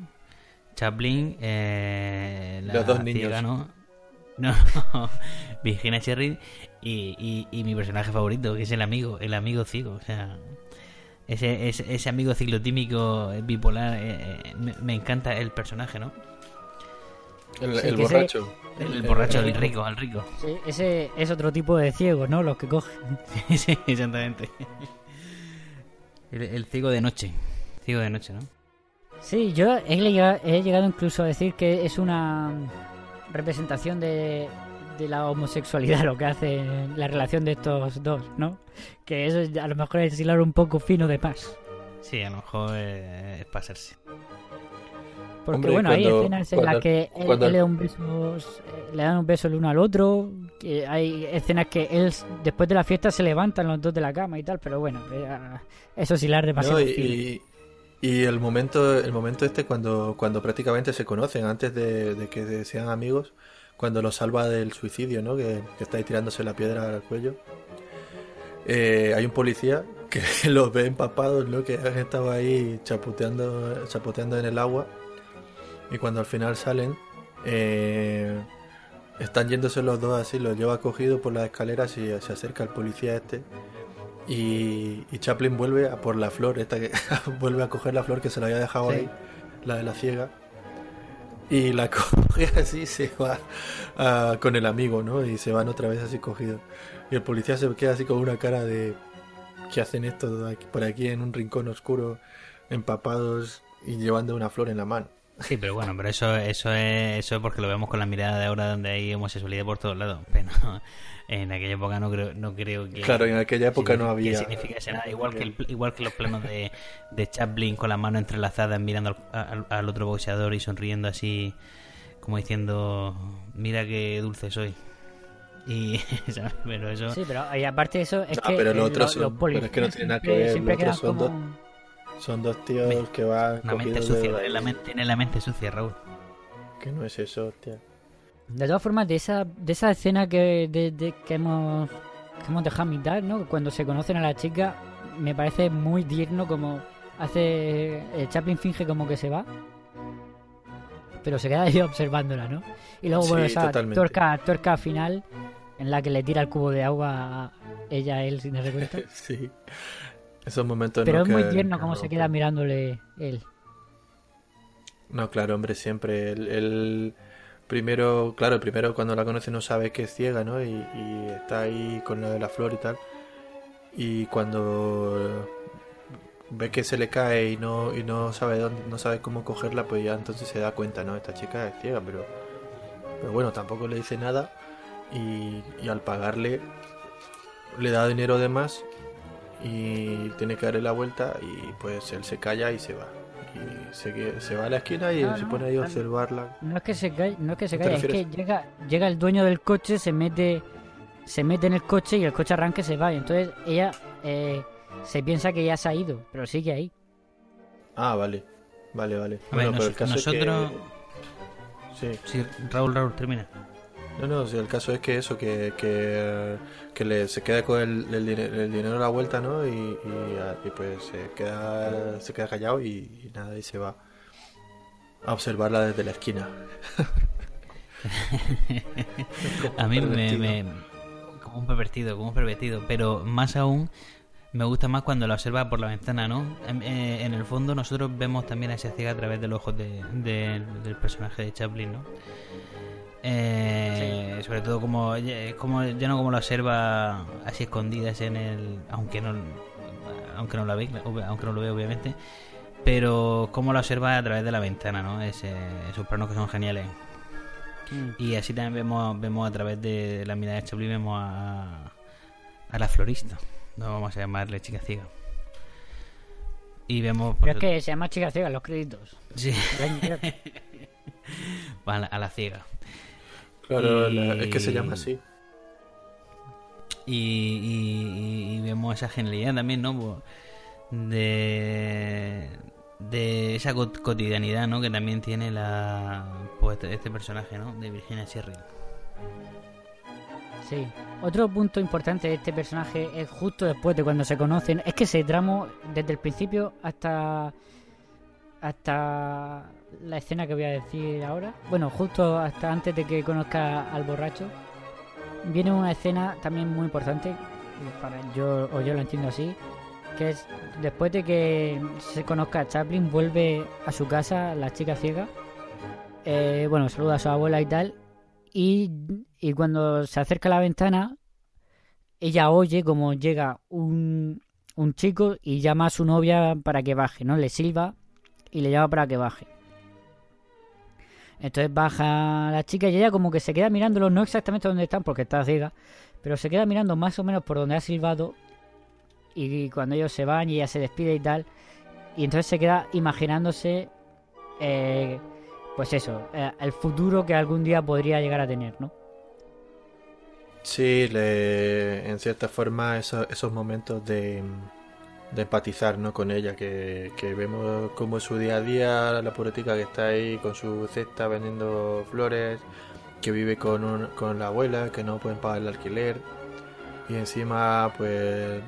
Chaplin, eh, la Los dos niños. ciega, ¿no? No, Virginia Cherry y, y, y mi personaje favorito, que es el amigo, el amigo ciego, o sea, ese, ese, ese amigo ciclotímico eh, bipolar, eh, eh, me, me encanta el personaje, ¿no? El, Sí, el que ese- borracho. El, el borracho, el rico, el rico. Sí, ese es otro tipo de ciegos, ¿no? Los que cogen. sí, exactamente. El, el ciego de noche, ciego de noche, ¿no? Sí, yo he llegado, he llegado incluso a decir que es una representación de, de la homosexualidad lo que hace la relación de estos dos, ¿no? Que eso es- a lo mejor es hilar un poco fino de más. Sí, a lo mejor eh, es pasarse. Porque Hombre, bueno, hay cuando- escenas en cuando- las que él, cuando- él le, da un beso, eh, le dan un beso el uno al otro. Que hay escenas que él después de la fiesta se levantan los dos de la cama y tal, pero bueno, eh, eso es hilar demasiado No, y, y, y el momento el momento este cuando cuando prácticamente se conocen antes de, de que sean amigos cuando lo salva del suicidio, ¿no? Que, que está ahí tirándose la piedra al cuello. Eh, hay un policía que los ve empapados, ¿no? Que han estado ahí chapoteando, chapoteando en el agua. Y cuando al final salen, eh, están yéndose los dos así, los lleva cogido por las escaleras y se acerca el policía este. Y, y Chaplin vuelve a por la flor, esta que vuelve a coger la flor que se la había dejado Sí. ahí, la de la ciega. Y la coge así y se va ah, con el amigo, ¿no? Y se van otra vez así cogidos. Y el policía se queda así con una cara de... ¿Qué hacen estos por aquí en un rincón oscuro, empapados y llevando una flor en la mano? Sí, pero bueno, pero eso, eso es, eso es porque lo vemos con la mirada de ahora donde hay homosexualidad por todos lados. Pero en aquella época no creo, no creo que. Claro, en aquella época no había- Que significase nada. Igual que, el- igual que los planos de, de Chaplin con las manos entrelazadas mirando al, al- al otro boxeador y sonriendo así, como diciendo: Mira qué dulce soy. Y, ¿sabes? Pero eso. Sí, pero y aparte de eso, es No, que pero los otros lo- los son- pero es que no tiene nada que ver, siempre los otros son como- Son dos tíos que van Una mente sucia, de- tiene la mente, tiene la mente sucia, Raúl. Que no es eso, hostia. De todas formas, de esa, de esa escena que, de, de- que, hemos, que hemos dejado a mitad, ¿no? Cuando se conocen a la chica, me parece muy tierno como hace... eh, Chaplin finge como que se va, pero se queda ahí observándola, ¿no? Y luego, Sí, bueno, esa tuerca, tuerca final en la que le tira el cubo de agua a ella a él sin darse cuenta. Sí. Esos momentos Pero no es muy tierno como no- se queda mirándole él. No, claro, hombre, siempre. El, el primero, claro, el primero cuando la conoce no sabe que es ciega, ¿no? Y, y está ahí con lo de la flor y tal. Y cuando ve que se le cae y no, y no sabe dónde, no sabe cómo cogerla, pues ya entonces se da cuenta, ¿no? Esta chica es ciega, pero, pero bueno, tampoco le dice nada. Y, y al pagarle, le da dinero de más y tiene que darle la vuelta y pues él se calla y se va. Y se, se va a la esquina y No, se no, pone ahí a observarla. No es que se cae, no es que se ¿A qué te caiga, es que llega, llega el dueño del coche, se mete, se mete en el coche y el coche arranca y se va. Y entonces ella eh, se piensa que ya se ha ido, pero sigue ahí. Ah, vale. Vale, vale. A ver, Bueno, pero el caso nosotros. es que... Sí. Sí, Raúl, Raúl, termina. No, no, el caso es que eso, que, que, que le, se queda con el, el, el dinero a la vuelta, ¿no? Y, y, ah, y pues se queda, se queda callado y, y nada, y se va a observarla desde la esquina. A mí me, Como un pervertido, como un pervertido. Pero más aún, me gusta más cuando la observa por la ventana, ¿no? En, eh, en el fondo, nosotros vemos también a esa ciega a través de los ojos de- de- del personaje de Chaplin, ¿no? Eh, Sobre todo como, como ya no como la observa así escondidas en el. Aunque no, aunque no la ve, aunque no lo ve, obviamente. Pero como la observa a través de la ventana, ¿no? Ese, esos planos que son geniales. Y así también vemos, vemos a través de la mirada de Chaplin, vemos a, a la florista. No vamos a llamarle chica ciega. Y vemos. Pero es que se llama Chica Ciega los créditos. Sí. La, a la ciega. Claro, Y- la- es que se llama así. Y, y- y vemos esa genialidad también, ¿no? Pues, De, de esa co- cotidianidad, ¿no? Que también tiene la pues, este, este personaje, ¿no? De Virginia Sherry. Sí. Otro punto importante de este personaje es justo después de cuando se conocen. Es que ese tramo, desde el principio hasta. hasta la escena que voy a decir ahora. Bueno, justo hasta antes de que conozca al borracho. Viene una escena también muy importante. Para yo, o yo lo entiendo así. Que es después de que se conozca a Chaplin, vuelve a su casa la chica ciega. Eh, bueno, saluda a su abuela y tal. Y, y cuando se acerca a la ventana, ella oye como llega un, un chico y llama a su novia para que baje, ¿no? Le silba y le llama para que baje. Entonces baja la chica y ella como que se queda mirándolo, no exactamente donde están porque está ciega, pero se queda mirando más o menos por donde ha silbado y cuando ellos se van y ella se despide y tal, y entonces se queda imaginándose, eh, pues eso, eh, el futuro que algún día podría llegar a tener, ¿no? Sí, en cierta forma eso- esos momentos de, de empatizar ¿no? con ella, que, que vemos como es su día a día, la pobretica que está ahí con su cesta vendiendo flores que vive con, un- con la abuela, que no pueden pagar el alquiler. Y encima, pues,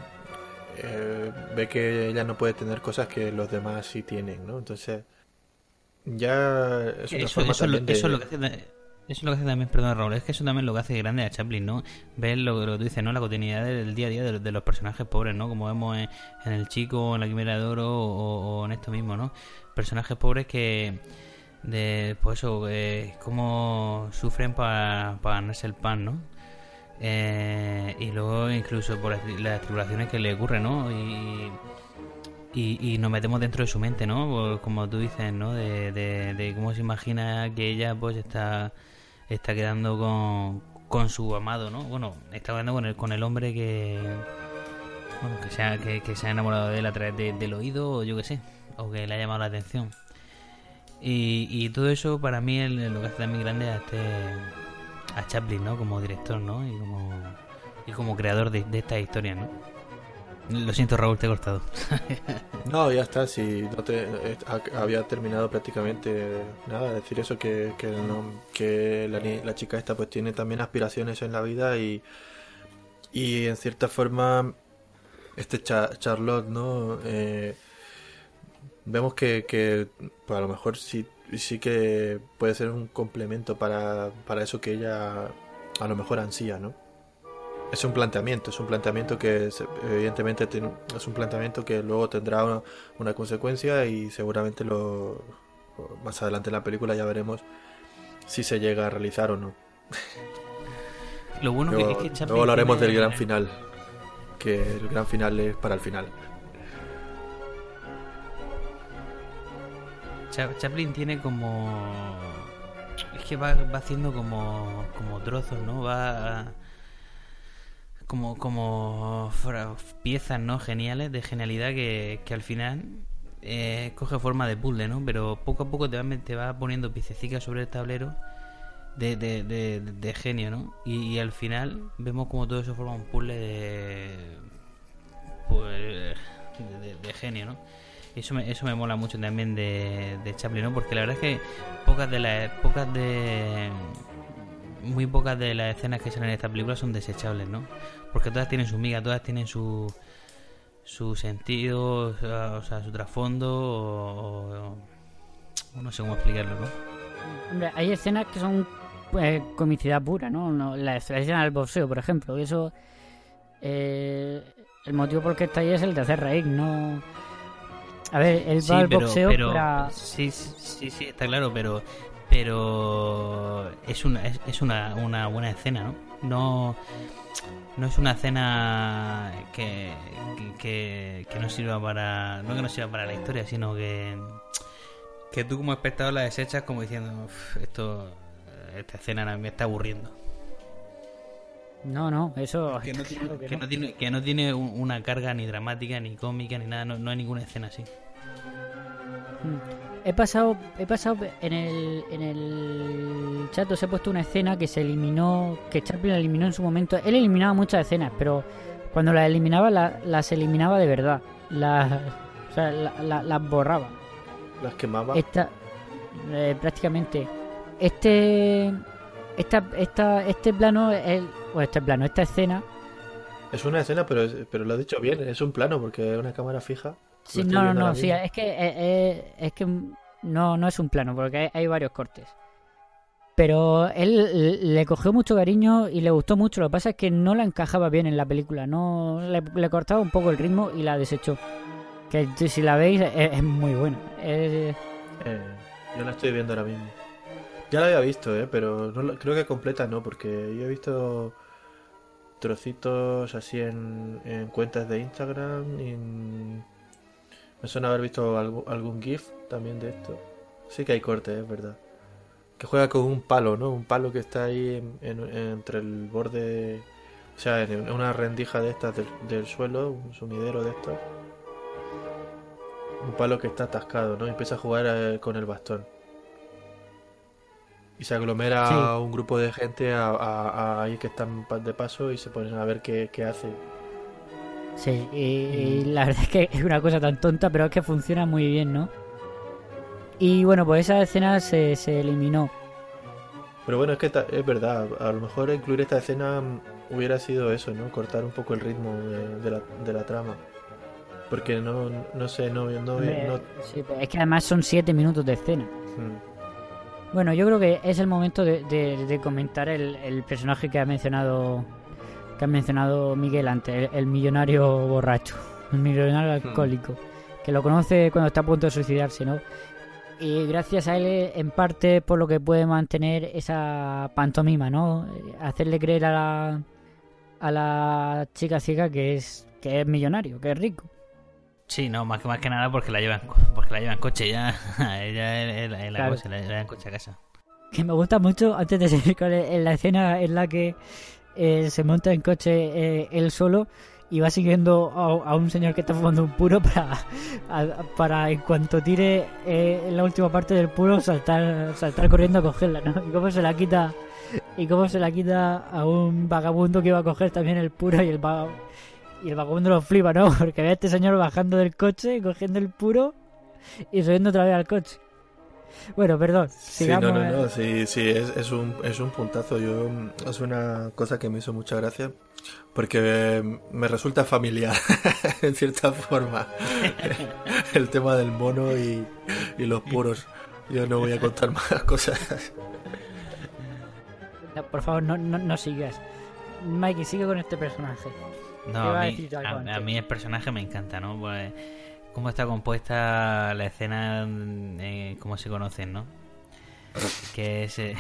eh, ve que ella no puede tener cosas que los demás sí tienen, ¿no? Entonces, ya es una Eso, forma eso es lo- también de... eso es lo que eso es lo que hace también, perdón Raúl, es que eso también lo que hace grande a Chaplin, ¿no? Ver lo, lo que tú dices, ¿no? La cotidianidad del día a día de, de los personajes pobres, ¿no? Como vemos en, El Chico, en La Quimera de Oro o, en esto mismo, ¿no? Personajes pobres que, de, pues eso, eh, cómo sufren para ganarse el pan, ¿no? Eh, y luego incluso por las, las tribulaciones que le ocurren, ¿no? Y, y, nos metemos dentro de su mente, ¿no? Por- Como tú dices, ¿no? De, de, de cómo se imagina que ella pues está, está quedando con, con su amado, ¿no? Bueno, está quedando con el, con el hombre que... Bueno, que se, ha, que, se ha enamorado de él a través de- del oído o yo qué sé, o que le ha llamado la atención. Y, y todo eso para mí lo que hace también grande a este a Chaplin, ¿no? Como director, ¿no? Y como, y como creador de estas historias, ¿no? Lo siento, Raúl, te he cortado. No, ya está, si no te, ha- había terminado prácticamente nada, decir eso, que, que, la, chica esta pues tiene también aspiraciones en la vida y, y en cierta forma este Cha- Charlotte, ¿no? Eh, vemos que, que pues, a lo mejor sí, sí que puede ser un complemento para, para eso que ella a lo mejor ansía, ¿no? Es un planteamiento, es un planteamiento que se- evidentemente ten- es un planteamiento que luego tendrá una, una consecuencia y seguramente lo más adelante en la película ya veremos si se llega a realizar o no. Lo bueno que luego, es que Chaplin luego hablaremos tiene- del gran final, que el gran final es para el final. Cha- Chaplin tiene como es que va, va haciendo como como trozos no va como como piezas no geniales de genialidad que, que al final eh, coge forma de puzzle no pero poco a poco te va, te va poniendo piececitas sobre el tablero de, de, de, genio no y, al final vemos como todo eso forma un puzzle de pues, de, genio no eso me, eso me mola mucho también de, de Chaplin, ¿no? Porque la verdad es que pocas de las pocas de muy pocas de las escenas que salen en esta película son desechables, ¿no? Porque todas tienen su miga, todas tienen su su sentido, o sea, su trasfondo o, o- no sé cómo explicarlo, ¿no? Hombre, hay escenas que son pues, comicidad pura, ¿no? No, La escena del boxeo, por ejemplo. y Eso. eh, el motivo por el que está ahí es el de hacer reír, ¿no? A ver, él va al boxeo para. sí, sí, sí, sí, está claro, pero pero es una es, es una, una buena escena, ¿no? No no es una escena que, que, que, no sirva para no que no sirva para la historia, sino que que tú como espectador la desechas como diciendo "Uf, esto esta escena me está aburriendo. No, no, eso. Que no tiene, claro que que no. no tiene, que no tiene un- una carga ni dramática, ni cómica, ni nada. No, no hay ninguna escena así. Mm. He pasado, he pasado en el, en el chat, os he puesto una escena que se eliminó, que Chaplin eliminó en su momento. Él eliminaba muchas escenas, pero cuando las eliminaba, la- las eliminaba de verdad. Las, o sea, la- la- las borraba. Las quemaba. Esta, eh, prácticamente. Este, esta, esta, este plano, el, o este plano, esta escena. Es una escena, pero, pero lo has dicho bien, es un plano porque es una cámara fija. Sí, no, no, no, sí, es que, eh, eh, es que no, no es un plano, porque hay, hay varios cortes. Pero él le cogió mucho cariño y le gustó mucho. Lo que pasa es que no la encajaba bien en la película. No le, le cortaba un poco el ritmo y la desechó. Que si la veis es, es muy buena. Es- Eh, yo la estoy viendo ahora mismo. Ya la había visto, eh, pero no creo que completa no, porque yo he visto trocitos así en, en cuentas de Instagram y en- me suena haber visto algún, algún GIF también de esto. Sí que hay cortes, es verdad. Que juega con un palo, ¿no? Un palo que está ahí en- en- entre el borde, o sea, en una rendija de estas del, del suelo, un sumidero de estos. Un palo que está atascado, ¿no? Y empieza a jugar eh, con el bastón. Y se aglomera Sí. un grupo de gente a, a- a ahí que están de paso y se ponen a ver qué, qué hace. Sí, y, y la verdad es que es una cosa tan tonta, pero es que funciona muy bien, ¿no? Y bueno, pues esa escena se, se eliminó. Pero bueno, es que es verdad, a lo mejor incluir esta escena hubiera sido eso, ¿no? Cortar un poco el ritmo de, de la, de la trama. Porque no, no sé, no, no, no- sí, es que además son siete minutos de escena. mm. Bueno, yo creo que es el momento de, de- de comentar el, el personaje que ha mencionado que ha mencionado Miguel antes, el, el millonario borracho, el millonario alcohólico, que lo conoce cuando está a punto de suicidarse, ¿no? Y gracias a él, en parte, por lo que puede mantener esa pantomima, ¿no? Hacerle creer a la, a la chica ciega que es que es millonario, que es rico. Sí, no, más que, más que nada porque la llevan, porque la llevan en coche ya. Ella la- es la Claro. cosa, la llevan en coche a casa. que me gusta mucho antes de seguir con el- en la escena en la que eh, se monta en coche eh, él solo y va siguiendo a, un señor que está fumando un puro para, para en cuanto tire eh, en la última parte del puro saltar saltar corriendo a cogerla ¿no? y cómo se la quita y cómo se la quita a un vagabundo que iba a coger también el puro y el y el vagabundo lo flipa ¿no? porque ve a este señor bajando del coche cogiendo el puro y subiendo otra vez al coche bueno, perdón. Sí, sigamos, no, no, eh. no, sí, sí, es, es, un, es un puntazo. Yo, mm, es una cosa que me hizo mucha gracia porque me resulta familiar, en cierta forma, el tema del mono y, y los puros. Yo no voy a contar más cosas. No, por favor, no, no, no sigas. Mikey, sigue con este personaje. No, a mí, a mí el personaje me encanta, ¿no? Pues, cómo está compuesta la escena, eh, cómo se conocen, ¿no? Que es, eh,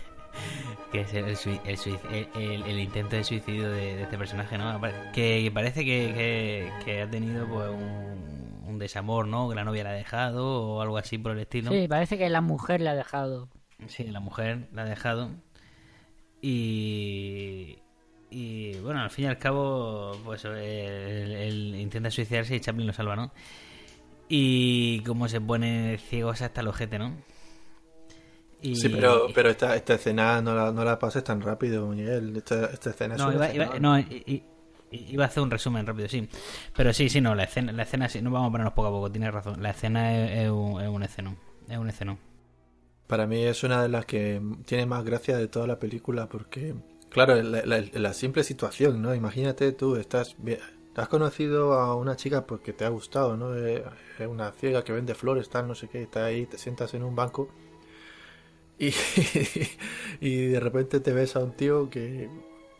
que es el, intento de suicidio de, de este personaje, ¿no? Que parece que, que- que ha tenido pues un, un desamor, ¿no? Que la novia la ha dejado o algo así por el estilo. Sí, parece que la mujer le ha dejado. Sí, la mujer la ha dejado. Y. Y bueno, al fin y al cabo, pues él, intenta suicidarse y Chaplin lo salva, ¿no? Y cómo se pone ciegos hasta el ojete, ¿no? Y- Sí, pero, pero esta, esta escena no la, no la pases tan rápido, Miguel. Esta, esta escena es No, una iba, iba- no, i- i- iba a hacer un resumen rápido, sí. Pero sí, sí, no, la escena, la escena sí, no vamos a ponernos poco a poco, tienes razón. La escena es, es un, es un escenón. Es un escenón. Para mí es una de las que tiene más gracia de toda la película porque, claro, la, simple situación, ¿no? Imagínate tú, estás bien- has conocido a una chica porque te ha gustado, ¿no? Eh, Es una ciega que vende flores, tal, no sé qué, está ahí, te sientas en un banco y, y de repente te ves a un tío que,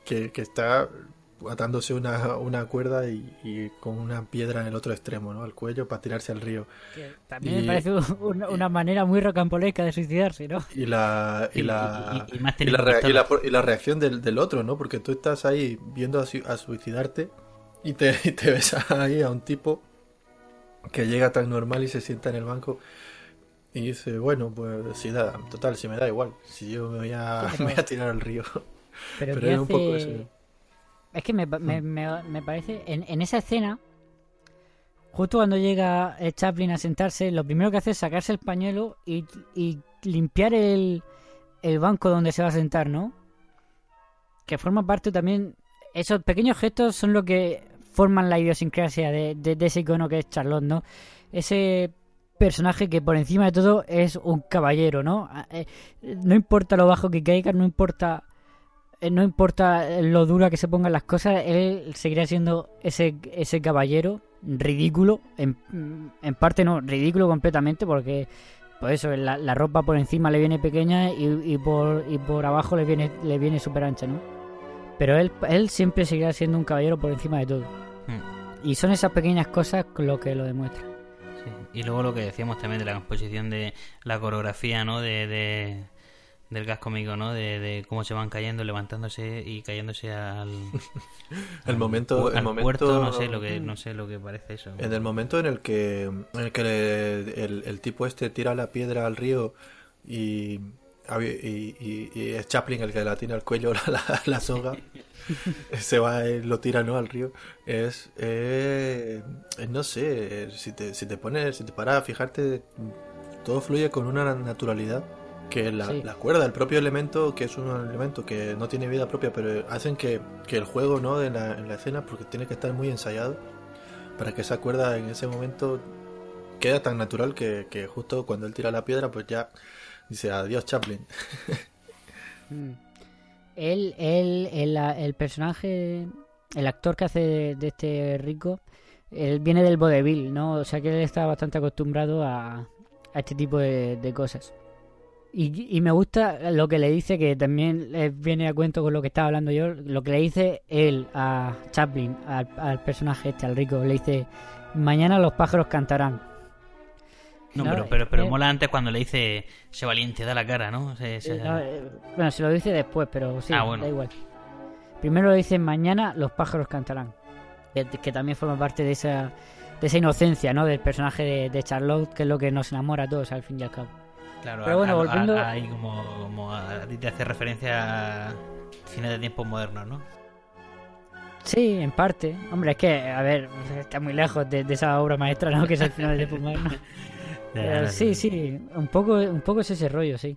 que, que está atándose una, una cuerda y, y con una piedra en el otro extremo, ¿no? Al cuello para tirarse al río. También Y- me parece un- una manera muy rocambolesca de suicidarse, ¿no? y la y la y- más la, pistola. la- y la reacción del, del otro no porque tú estás ahí viendo a, su- a suicidarte y te, y te ves ahí a un tipo que llega tan normal y se sienta en el banco y dice bueno pues si da total si me da igual si yo me voy a, me voy a tirar al río Pero, Pero ¿qué es un poco eso. Mm. Es que me, pa- me, me- me parece, en, en esa escena, justo cuando llega Chaplin a sentarse, lo primero que hace es sacarse el pañuelo y, y limpiar el, el banco donde se va a sentar, ¿no? Que forma parte también... Esos pequeños gestos son lo que forman la idiosincrasia de, de- de ese icono que es Charlotte, ¿no? Ese personaje que por encima de todo es un caballero, ¿no? Ah, eh, No importa lo bajo que caiga, no importa no importa lo dura que se pongan las cosas, él seguirá siendo ese, ese caballero ridículo, en, en parte no, ridículo completamente porque pues eso, la, la ropa por encima le viene pequeña y, y por, y por abajo le viene, le viene súper ancha, ¿no? Pero él, él siempre seguirá siendo un caballero por encima de todo. Hmm. Y son esas pequeñas cosas lo que lo demuestran. Sí. Y luego lo que decíamos también de la composición de la coreografía, ¿no? De, de- del gas cómico, ¿no? De, de cómo se van cayendo, levantándose y cayéndose al, el al momento el al momento puerto, no sé lo que no sé lo que parece eso. En el momento en el que, en el, que le- el, el tipo este tira la piedra al río y, y, y- y es Chaplin el que la tiene al cuello la, la- la soga, se va y lo tira ¿no? al río, es, eh, es, no sé, si te, si te pones, si te paras a fijarte, todo fluye con una naturalidad que la, Sí. la cuerda, el propio elemento, que es un elemento que no tiene vida propia, pero hacen que, que el juego ¿no? en, la, en la escena, porque tiene que estar muy ensayado, para que esa cuerda en ese momento queda tan natural que, que justo cuando él tira la piedra, pues ya dice adiós Chaplin. Mm. Él, él, el, el personaje, el actor que hace de, de este rico, él viene del vodevil, ¿no? O sea que él está bastante acostumbrado a, a este tipo de, de cosas. Y, y me gusta lo que le dice, que también viene a cuento con lo que estaba hablando yo, lo que le dice él a Chaplin, al, al personaje este, al rico, le dice, mañana los pájaros cantarán. No, pero, pero, pero eh, mola antes cuando le dice, se valiente, da la cara, ¿no? Se- se- Eh, no, eh, bueno, se lo dice después, pero sí, Ah, bueno. da igual. Primero lo dice mañana los pájaros cantarán. Que, que también forma parte de esa, de esa inocencia, ¿no? Del personaje de, de Charlotte, que es lo que nos enamora a todos al fin y al cabo. Claro, Pero bueno, a- a- volviendo- a- ahí como, como te hace referencia a cine de tiempos modernos, ¿no? Sí, en parte. Hombre, es que, a ver, está muy lejos de, de esa obra maestra, ¿no? Que es el final de ¿no? Pero sí, sí, un poco, un poco es ese rollo, sí.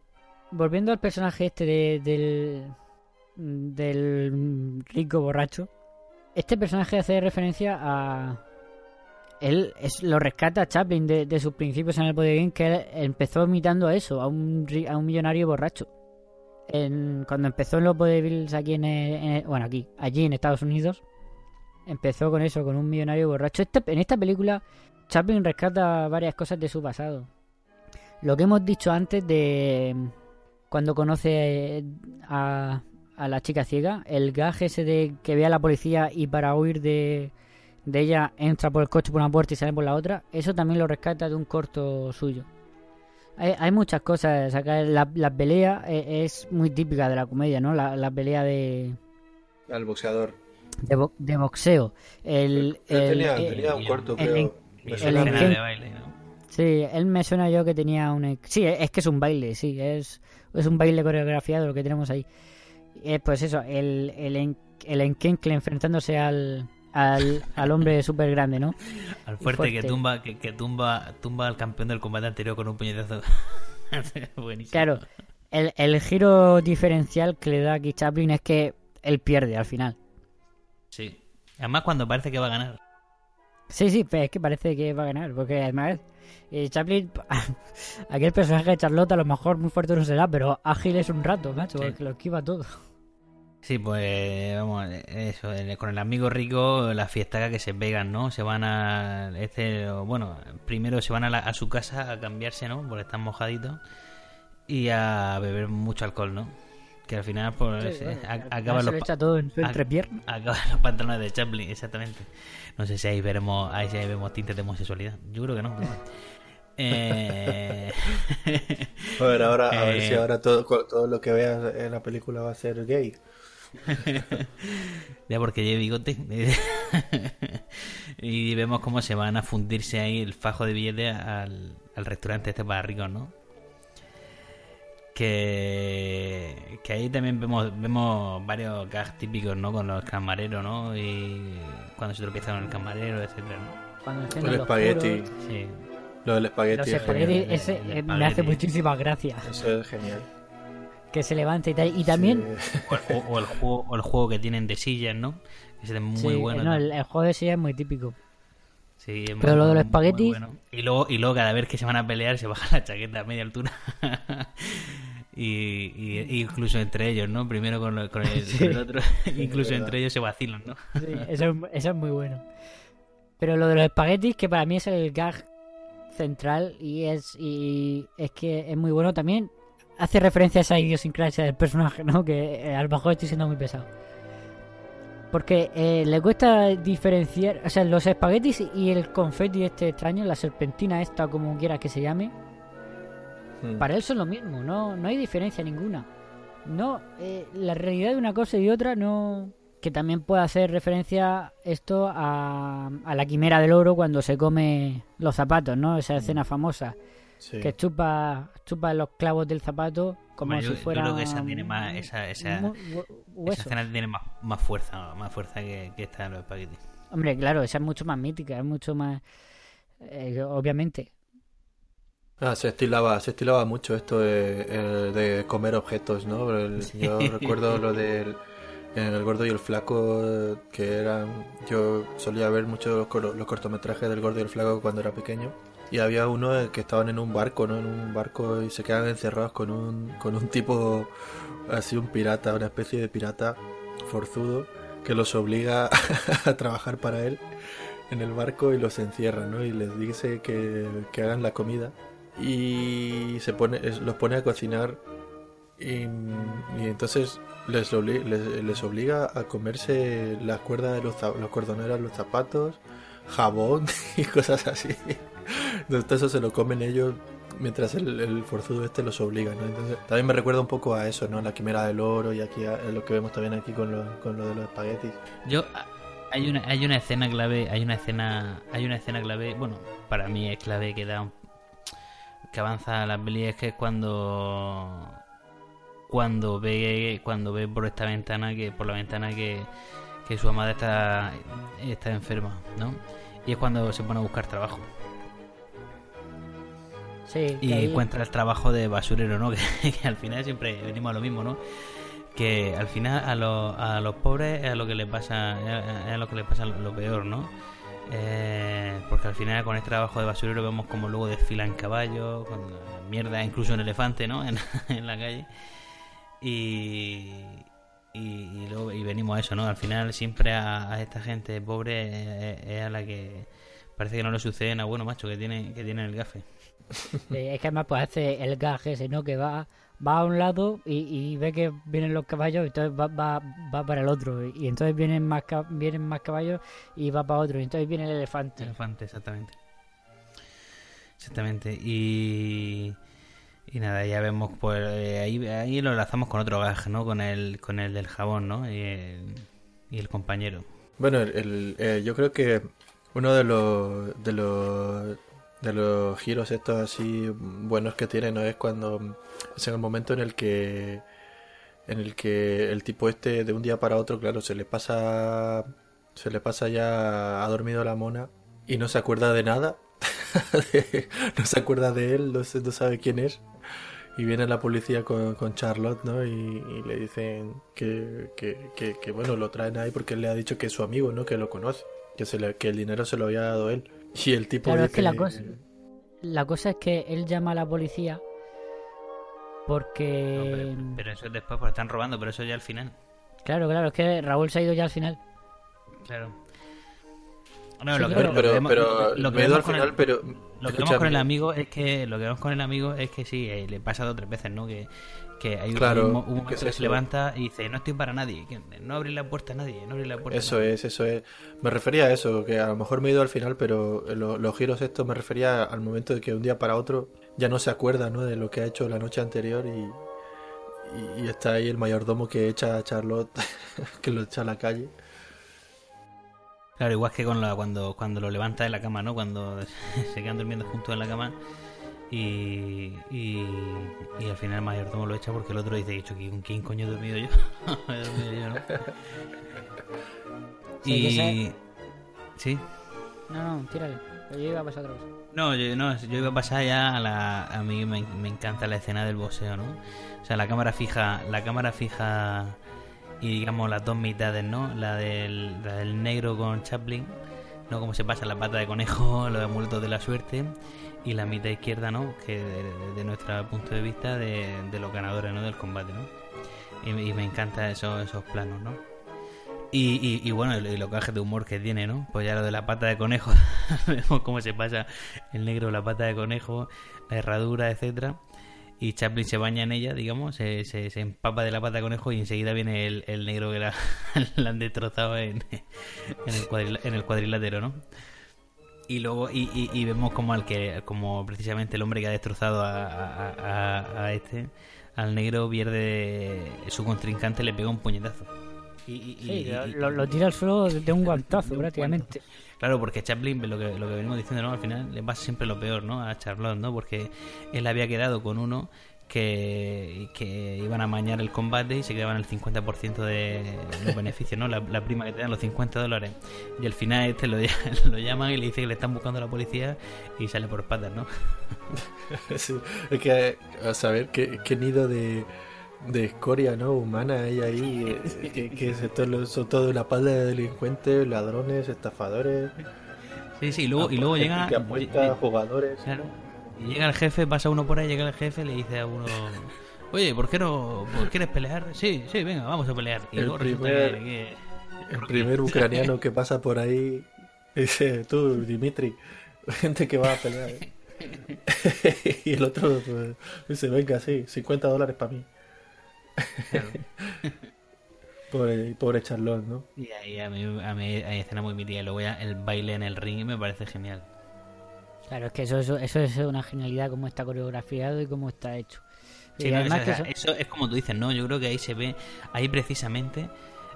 Volviendo al personaje este de- del, del rico borracho, este personaje hace referencia a... Él lo rescata a Chaplin de, sus principios en el vodevil, que él empezó imitando a eso, a un, a un millonario borracho. En- cuando empezó en los vodevils aquí en, eh, en- bueno aquí allí en Estados Unidos empezó con eso con un millonario borracho Este- en esta película Chaplin rescata varias cosas de su pasado lo que hemos dicho antes de cuando conoce a, a la chica ciega el gag ese de que ve a la policía y para huir de, de ella entra por el coche por una puerta y sale por la otra eso también lo rescata de un corto suyo hay, hay muchas cosas. Acá la, la pelea eh, es muy típica de la comedia, ¿no? La, la pelea de, Al boxeador. de, bo- de boxeo. El, Él el- tenía, el- tenía un corto, el- creo. El- el- de baile, ¿no? Sí, él me suena yo que tenía un... Sí, es que es un baile, sí. Es, es un baile coreografiado lo que tenemos ahí. Eh, pues eso, el, el, en- el Enkenkle enfrentándose al, al, al hombre súper grande, ¿no? Al fuerte, fuerte. que tumba que, que tumba tumba al campeón del combate anterior con un puñetazo. Buenísimo. Claro, el, el giro diferencial que le da aquí Chaplin es que él pierde al final. Sí. Además cuando parece que va a ganar. Sí, sí, pero es que parece que va a ganar, porque además eh, Chaplin, aquel personaje de Charlotte a lo mejor muy fuerte no será, pero ágil es un rato, macho, Sí. porque lo esquiva todo. Sí, pues vamos, eso, con el amigo rico, la fiestaca que se pegan, ¿no? Se van a, este, bueno, primero se van a, la- a su casa a cambiarse, ¿no? Porque están mojaditos y a beber mucho alcohol, ¿no? Que al final, pues, Sí, eh, bueno, a- al final acaban se los, echa todo en su ac- entrepierna. acaban los pantalones de Chaplin, exactamente. No sé si ahí veremos, ahí sí ahí vemos tintes de homosexualidad. Yo creo que no. pero. Eh... A ver, ahora, a ver Eh, si ahora todo, todo lo que veas en la película va a ser gay. ya porque lleve bigote. y vemos cómo se van a fundirse ahí el fajo de billetes al, al restaurante este para ricos, ¿no? Que, que ahí también vemos vemos varios gags típicos, ¿no? Con los camareros, ¿no? Y cuando se tropiezan con el camarero, etcétera, ¿no? Cuando El los espagueti. puros. Sí. Lo del espagueti. Los es espaguetis, genial. ese el eh, me hace muchísimas gracias. Eso es genial. Que se levante y tal. Y también, Sí. O, el- o el juego, o el juego que tienen de sillas, ¿no? Que es muy sí, bueno. no, ¿no? el, el juego de silla es muy típico. Sí, es Pero muy- lo de los espaguetis- bueno. Y luego, y luego cada vez que se van a pelear se baja la chaqueta a media altura. y, y- y incluso entre ellos, ¿no? Primero con, lo- con el, Sí. con el otro. incluso entre ellos se vacilan, ¿no? Sí, eso, es- eso es muy bueno. Pero lo de los espaguetis, que para mí es el gag central y es y es que es muy bueno también. Hace referencia a esa idiosincrasia del personaje, ¿no? Que eh, a lo mejor estoy siendo muy pesado. Porque eh, le cuesta diferenciar, o sea, los espaguetis y el confeti este extraño, la serpentina esta, como quiera que se llame, Mm. para él son lo mismo, no, no hay diferencia ninguna. No, eh, la realidad de una cosa y de otra no... Que también puede hacer referencia esto a, a la quimera del oro cuando se come los zapatos, ¿no? Esa escena famosa. Sí. Que chupa, chupa los clavos del zapato como Hombre, si yo, yo fuera... creo que esa tiene más. Esa, esa, mu- hu- esa hueso. escena tiene más, más fuerza, más fuerza que, que esta de los espaguetis. Hombre, claro, esa es mucho más mítica, es mucho más... eh, obviamente. Ah, se estilaba, se estilaba mucho esto de, eh, de comer objetos, ¿no? El- Yo recuerdo lo del en el gordo y el flaco, que eran, yo solía ver mucho los, los cortometrajes del gordo y el flaco cuando era pequeño. Y había uno que estaban en un barco, ¿no? En un barco y se quedan encerrados con un, con un tipo así, un pirata, una especie de pirata forzudo que los obliga a trabajar para él en el barco y los encierra, ¿no? Y les dice que, que hagan la comida y se pone, los pone a cocinar y, y entonces les, les, les obliga a comerse las cuerdas de los, los cordoneros los zapatos, jabón y cosas así. Entonces eso se lo comen ellos mientras el, forzudo este los obliga, ¿no? Entonces también me recuerda un poco a eso, ¿no? La quimera del oro y aquí a, lo que vemos también aquí con lo, con lo de los espaguetis. Yo hay una hay una escena clave, hay una escena hay una escena clave, bueno, para mí es clave que da que avanza la peli es que es cuando cuando ve cuando ve por esta ventana que por la ventana que, que su amada está está enferma, ¿no? Y es cuando se pone a buscar trabajo Sí, y ahí- encuentra el trabajo de basurero, ¿no? Que, que al final siempre venimos a lo mismo, ¿no? Que al final a, los a los pobres es a lo que les pasa es a lo que les pasa lo peor, ¿no? Eh, porque al final con este trabajo de basurero vemos como luego desfilan caballos, con mierda, incluso en elefante, ¿no? En, en la calle. Y, y, y luego y venimos a eso, ¿no? Al final siempre a, a esta gente pobre es, es a la que parece que no le sucede nada bueno, macho, que tiene que tiene el gafe. Eh, es que además pues hace el gaje ese, ¿no? Que va, va a un lado y, y ve que vienen los caballos y entonces va, va, va para el otro. Y entonces vienen más, vienen más caballos y va para otro. Y entonces viene el elefante. Elefante, exactamente. Exactamente. Y, y nada, ya vemos, pues eh, ahí, ahí lo enlazamos con otro gag, ¿no? Con el, con el del jabón, ¿no? Y el, y el compañero. Bueno, el, el- eh, yo creo que uno de los de los de los giros estos así buenos que tiene no es cuando es en el momento en el que en el que el tipo este de un día para otro, claro, se le pasa se le pasa ya ha dormido la mona y no se acuerda de nada. no se acuerda de él, no, no sabe quién es. Y viene la policía con, con Charlotte, ¿no? Y, y le dicen que, que, que, que, bueno, lo traen ahí porque él le ha dicho que es su amigo, ¿no? Que lo conoce, que, se le- que el dinero se lo había dado él. Y el tipo Claro, es que la cosa, la cosa es que él llama a la policía porque... Pero eso es después, porque están robando, pero eso ya al final. Claro, claro, es que Raúl se ha ido ya al final. Claro. No, Sí, lo que, claro. lo que Pero- vemos- pero lo que ido vemos con final, el- pero- lo que vemos con el amigo es que lo que vemos con el amigo es que sí eh, le pasa dos o tres veces no que, que hay un- Claro, hay un, mo- un momento que se levanta y dice no estoy para nadie que no abrir la puerta a nadie no la puerta a Eso nadie". es, eso es. Me refería a eso, que a lo mejor me he ido al final, pero lo- los giros estos me refería al momento de que un día para otro ya no se acuerda, ¿no? De lo que ha hecho la noche anterior y, y, y está ahí el mayordomo que echa a Charlotte, que lo echa a la calle. Claro, igual que con la, cuando, cuando lo levanta de la cama, ¿no? Cuando se quedan durmiendo juntos en la cama y, y, y al final el mayordomo lo echa porque el otro dice, "Dicho, ¿con quién coño he dormido yo? he dormido yo, ¿no? Sí, y... que ¿Sí? No, no, tírale. Yo iba a pasar otra cosa. No, yo, no, yo iba a pasar ya a la... A mí me, me encanta la escena del boxeo, ¿no? O sea, la cámara fija... La cámara fija y digamos las dos mitades, ¿no? La del, la del negro con Chaplin, ¿no? Como se pasa la pata de conejo, los amuletos de la suerte y la mitad izquierda, ¿no? Que de, de nuestro punto de vista de, los ganadores, ¿no? Del combate, ¿no? Y, me encanta esos, esos planos, ¿no? Y, y, y bueno, y los gajes de humor que tiene, ¿no? Pues ya lo de la pata de conejo, vemos cómo se pasa el negro, la pata de conejo, la herradura, etcétera Y Chaplin se baña en ella, digamos, se, se, empapa de la pata de conejo y enseguida viene el, el negro que la, la han destrozado en, en, el en el cuadrilátero, ¿no? Y luego, y, y, y vemos como al que, como precisamente el hombre que ha destrozado a, a, a- a este, al negro pierde su contrincante, le pega un puñetazo. Y, y- Sí, lo tira al suelo de un guantazo prácticamente. Claro, porque Chaplin, lo que, lo que venimos diciendo, ¿no? Al final le pasa siempre lo peor, ¿no? A Charlotte, ¿no? Porque él había quedado con uno que, que iban a mañar el combate y se quedaban el 50% de los beneficios, ¿no? La, la prima que te dan los 50 dólares. Y al final este lo, lo llaman y le dice que le están buscando a la policía y sale por patas, ¿no? Sí, es que a saber qué, qué nido de, de escoria no humana hay ahí, eh, que, que todo- son todo una pala de delincuentes, ladrones, estafadores. Sí, sí, y luego, y luego llega. Que apuesta jugadores. Claro. Y llega el jefe, pasa uno por ahí, llega el jefe, le dice a uno. Oye, ¿por qué no por- quieres pelear? Sí, sí, venga, vamos a pelear. Y El primer- que- El primer ucraniano que pasa por ahí dice, tú, Dimitri, gente que va a pelear. ¿eh?". y el otro pues, dice, venga, sí, 50 dólares para mí. pobre, pobre Charlotte, ¿no? Y ahí a mí, a mí hay escena muy mítica. Y luego ya el baile en el ring me parece genial. Claro, es que eso, eso, eso es una genialidad, cómo está coreografiado y cómo está hecho. Sí, no, que eso- eso es como tú dices, ¿no? Yo creo que ahí se ve, ahí precisamente,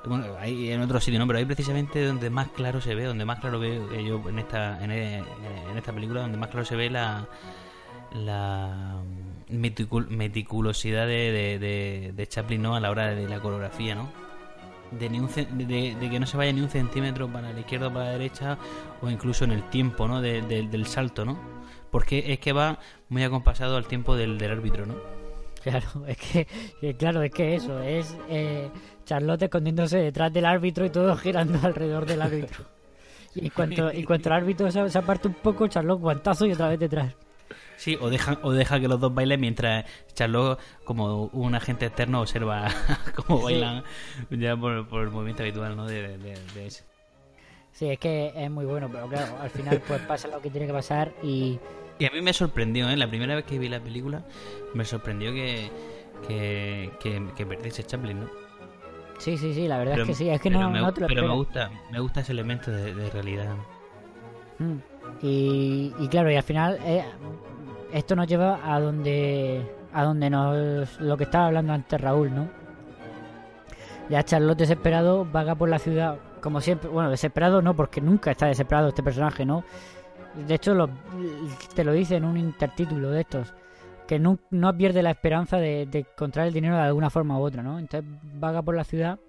bueno, ahí en otro sitio, ¿no? Pero ahí precisamente donde más claro se ve, donde más claro veo yo en esta, en, e- en esta película, donde más claro se ve la la meticul- meticulosidad de, de, de- de Chaplin, ¿no? A la hora de la coreografía, ¿no? De, ni un de, que no se vaya ni un centímetro para la izquierda o para la derecha, o incluso en el tiempo, ¿no? De- de- del salto, ¿no? Porque es que va muy acompasado al tiempo del, del árbitro, ¿no? Claro, es que, claro, es que eso, es eh, Charlotte escondiéndose detrás del árbitro y todo girando alrededor del árbitro. Y cuanto, y cuanto el árbitro se, se aparte un poco, Charlotte guantazo y otra vez detrás. Sí, o deja, o deja que los dos bailen mientras Charlotte, como un agente externo, observa cómo Sí. bailan ya por, por el movimiento habitual, ¿no? De, de, de ese. Sí, es que es muy bueno, pero claro, al final pues pasa lo que tiene que pasar y Y a mí me sorprendió, ¿eh? La primera vez que vi la película, me sorprendió que, que, que, que perdiese Chaplin, ¿no? sí, sí, sí, la verdad Pero- es que sí, es que no, me, no te lo pero me gusta, me gusta ese elemento de, de realidad. Mm. Y, y claro, y al final eh, esto nos lleva a donde a donde nos lo que estaba hablando antes Raúl, ¿no? Ya Charlotte desesperado vaga por la ciudad como siempre, bueno, desesperado no, porque nunca está desesperado este personaje, ¿no? De hecho, lo- te lo dice en un intertítulo de estos, que no, no pierde la esperanza de, de encontrar el dinero de alguna forma u otra, ¿no? Entonces vaga por la ciudad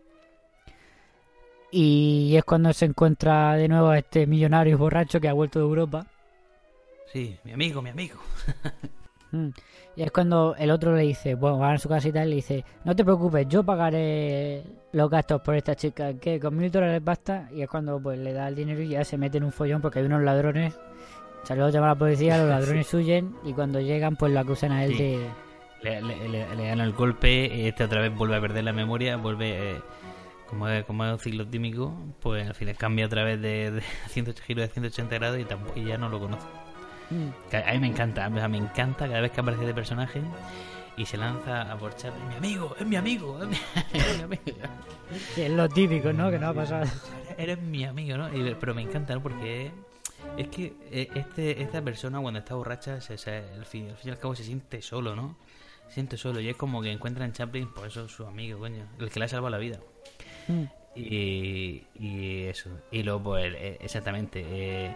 y es cuando se encuentra de nuevo a este millonario borracho que ha vuelto de Europa. Sí, mi amigo, mi amigo. Mm. Y es cuando el otro le dice, bueno, va a su casa y tal, le dice, no te preocupes, yo pagaré los gastos por esta chica, que con mil dólares basta. Y es cuando pues le da el dinero y ya se mete en un follón porque hay unos ladrones. Charlotte llama a la policía, los ladrones huyen y cuando llegan pues lo acusan a él Sí. de... Le, le, le- le dan el golpe, este otra vez vuelve a perder la memoria, vuelve, eh, como, es, como es un ciclotímico, pues al final cambia otra vez de, de 180 giro de 180 grados y, tampoco, y ya no lo conoce. Mm. A mí me encanta, me encanta cada vez que aparece de personaje y se lanza a por Chaplin. Mi amigo, es mi amigo, es mi, es mi amigo. Es lo típico, ¿no? Que no ha pasado. Eres mi amigo, ¿no? Y- pero me encanta, ¿no? Porque es que eh, este, esta persona cuando está borracha, se, se- al, fin, al fin y al cabo se siente solo, ¿no? Se siente solo y es como que encuentra en Chaplin, pues eso, su amigo, coño, el que le ha salvado la vida. Mm. Y, y eso. Y luego, pues, eh, exactamente. eh,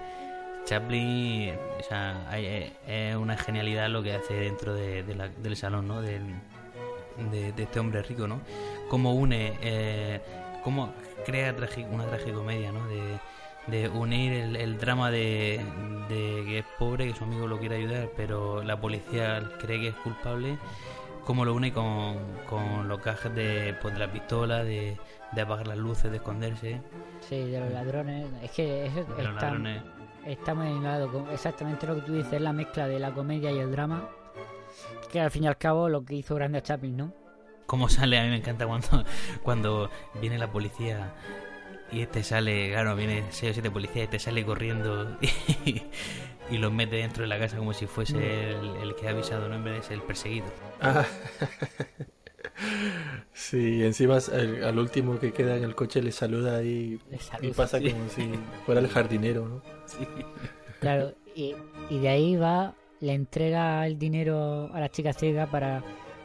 Chaplin, o sea, hay- eh, es una genialidad lo que hace dentro de, de la- del salón, ¿no? De, de este hombre rico, ¿no? Cómo une, eh, cómo crea tragi- una tragicomedia, ¿no? De, unir el, el drama de, de que es pobre, que su amigo lo quiere ayudar, pero la policía cree que es culpable, cómo lo une con, con los cajas de, pues, de la pistola, de, apagar las luces, de esconderse, Sí, de los ladrones. Es que eso los está, ladrones. Está muy hilado con exactamente lo que tú dices, la mezcla de la comedia y el drama. Que al fin y al cabo lo que hizo grande a Chaplin, ¿no? cómo sale, a mí me encanta cuando, cuando viene la policía y este sale, claro, viene 6 o 7 policías y este sale corriendo y, y los mete dentro de la casa como si fuese el, el que ha avisado, no en vez de ser el perseguido. Ah. Sí, encima al, al último que queda en el coche le saluda y, Le y pasa sí. como si fuera el jardinero, ¿no? Claro, y, y de ahí va, le entrega el dinero a la chica ciega para.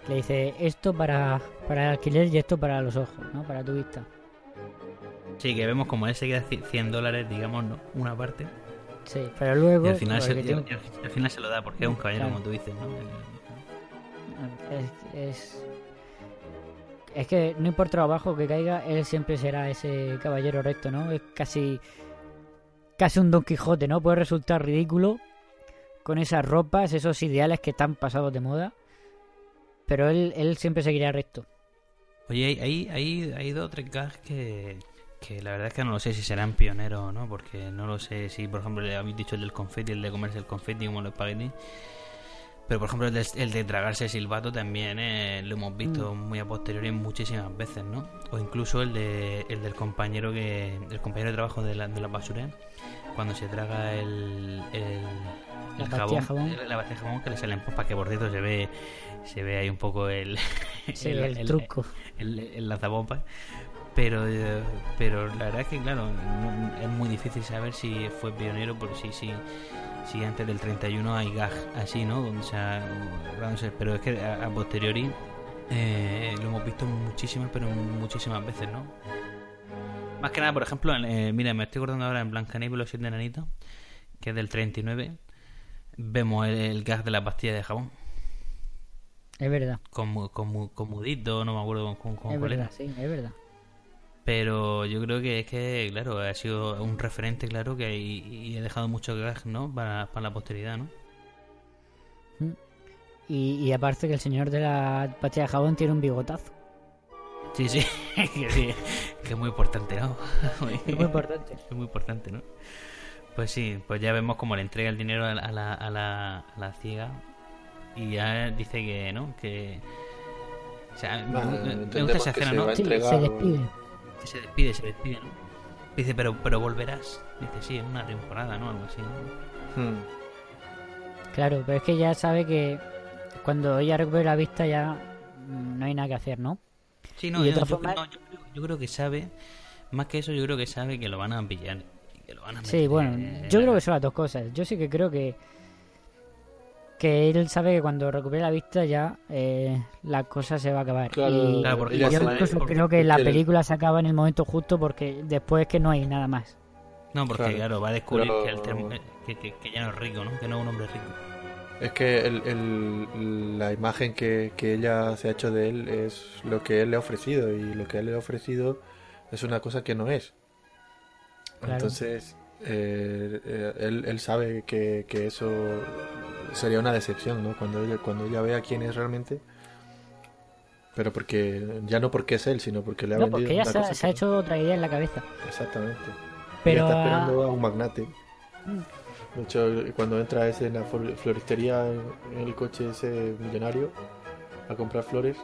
Le dice esto para, para el alquiler y esto para los ojos, ¿no? Para tu vista. Sí, que vemos como él se queda 100 dólares, digamos, ¿no? Una parte. Sí, pero luego. Y al final, se, porque y tiene- al- y al final se lo da porque es un caballero, Claro. como tú dices, ¿no? Es, es, es que no importa lo bajo que caiga, él siempre será ese caballero recto, ¿no? Es casi casi un Don Quijote, ¿no? Puede resultar ridículo con esas ropas, esos ideales que están pasados de moda, pero él, él siempre seguirá recto. Oye, hay, hay, hay, dos o tres gags que, que la verdad es que no lo sé si serán pioneros o no, porque no lo sé si, por ejemplo, le habéis dicho el del confeti, el de comerse el confeti como los espaguetis. Pero, por ejemplo, el de, el de tragarse el silbato también eh, lo hemos visto muy a posteriori muchísimas veces, ¿no? O incluso el, de, el del compañero que el compañero de trabajo de la, de la basura, cuando se traga el, el, el jabón, el- la de jabón que le sale en popa, que por dentro se ve, se ve ahí un poco el, Sí, el truco. el, el lanzabomba. Pero, eh, pero la verdad es que, claro, no- es muy difícil saber si fue pionero, porque si, si, si antes del 31 hay gag así, ¿no? Donde se ha- dándose- pero es que a, a posteriori eh, lo hemos visto muchísimas, pero muchísimas veces, ¿no? Más que nada, por ejemplo, eh, mira, me estoy acordando ahora en Blancanieves y los siete enanitos, que es del 39, vemos el, el gag de la pastilla de jabón, Es verdad. con, con, con mudito, no me acuerdo con, con Es cuál era. verdad, sí, es verdad. Pero yo creo que es que, claro, ha sido un referente, claro, que y, y ha dejado mucho gag, ¿no? Para, para la posteridad, ¿no? Y, y aparte que el señor de la pastilla de jabón tiene un bigotazo. Sí, sí, que, sí, que es muy importante, ¿no? Es muy importante. Es muy importante, ¿no? Pues sí, pues ya vemos cómo le entrega el dinero a la, a la, a la, a la ciega y ya dice que, ¿no? Que... O sea, Bueno, me, gusta esa escena, se ¿no? va a Sí, se despide. Se despide, se despide, ¿no? Dice, pero, pero volverás. Dice, sí, en una temporada, ¿no? Algo así, ¿no? Hmm. Claro, pero es que ya sabe que cuando ella recupere la vista ya no hay nada que hacer, ¿no? Sí, no, yo, otra yo- forma- no, yo creo, yo creo que sabe, más que eso, yo creo que sabe que lo van a pillar. y que lo van a Sí, meter bueno, en yo la- creo que son las dos cosas. Yo sí que creo que que él sabe que cuando recupere la vista ya eh, la cosa se va a acabar. Claro, y Claro, porque y yo incluso porque- creo que la película se acaba en el momento justo porque después que no hay nada más. No, porque Claro. claro, va a descubrir Pero- que, el term- que, que- que ya no es rico, ¿no? Que no es un hombre rico. Es que el- el- la imagen que, que ella se ha hecho de él es lo que él le ha ofrecido y lo que él le ha ofrecido es una cosa que no es. Claro. Entonces, eh, él, él sabe que, que eso sería una decepción, ¿no? Cuando ella, cuando ella vea quién es realmente. Pero porque, ya no porque es él, sino porque le ha No, vendido porque ella se, cosa se ha hecho otra idea en la cabeza. Exactamente. Pero Ella está esperando a un magnate. De hecho, cuando entra ese en la flor- floristería en el coche ese millonario a comprar flores,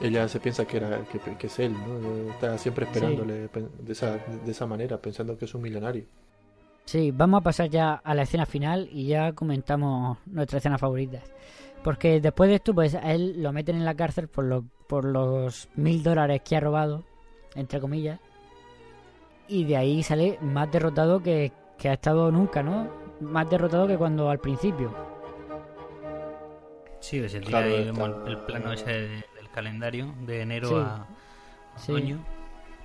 ella se piensa que era que, que es él, ¿no? Está siempre esperándole de esa, de esa manera, pensando que es un millonario. Sí, vamos a pasar ya a la escena final y ya comentamos nuestras escenas favoritas. Porque después de esto, pues a él lo meten en la cárcel por, lo, por los mil dólares que ha robado, entre comillas. Y de ahí sale más derrotado que, que ha estado nunca, ¿no? Más derrotado que cuando al principio. Sí, se tira Claro, ahí está- vemos el, plano ese de- calendario de enero Sí. a Sí. otoño.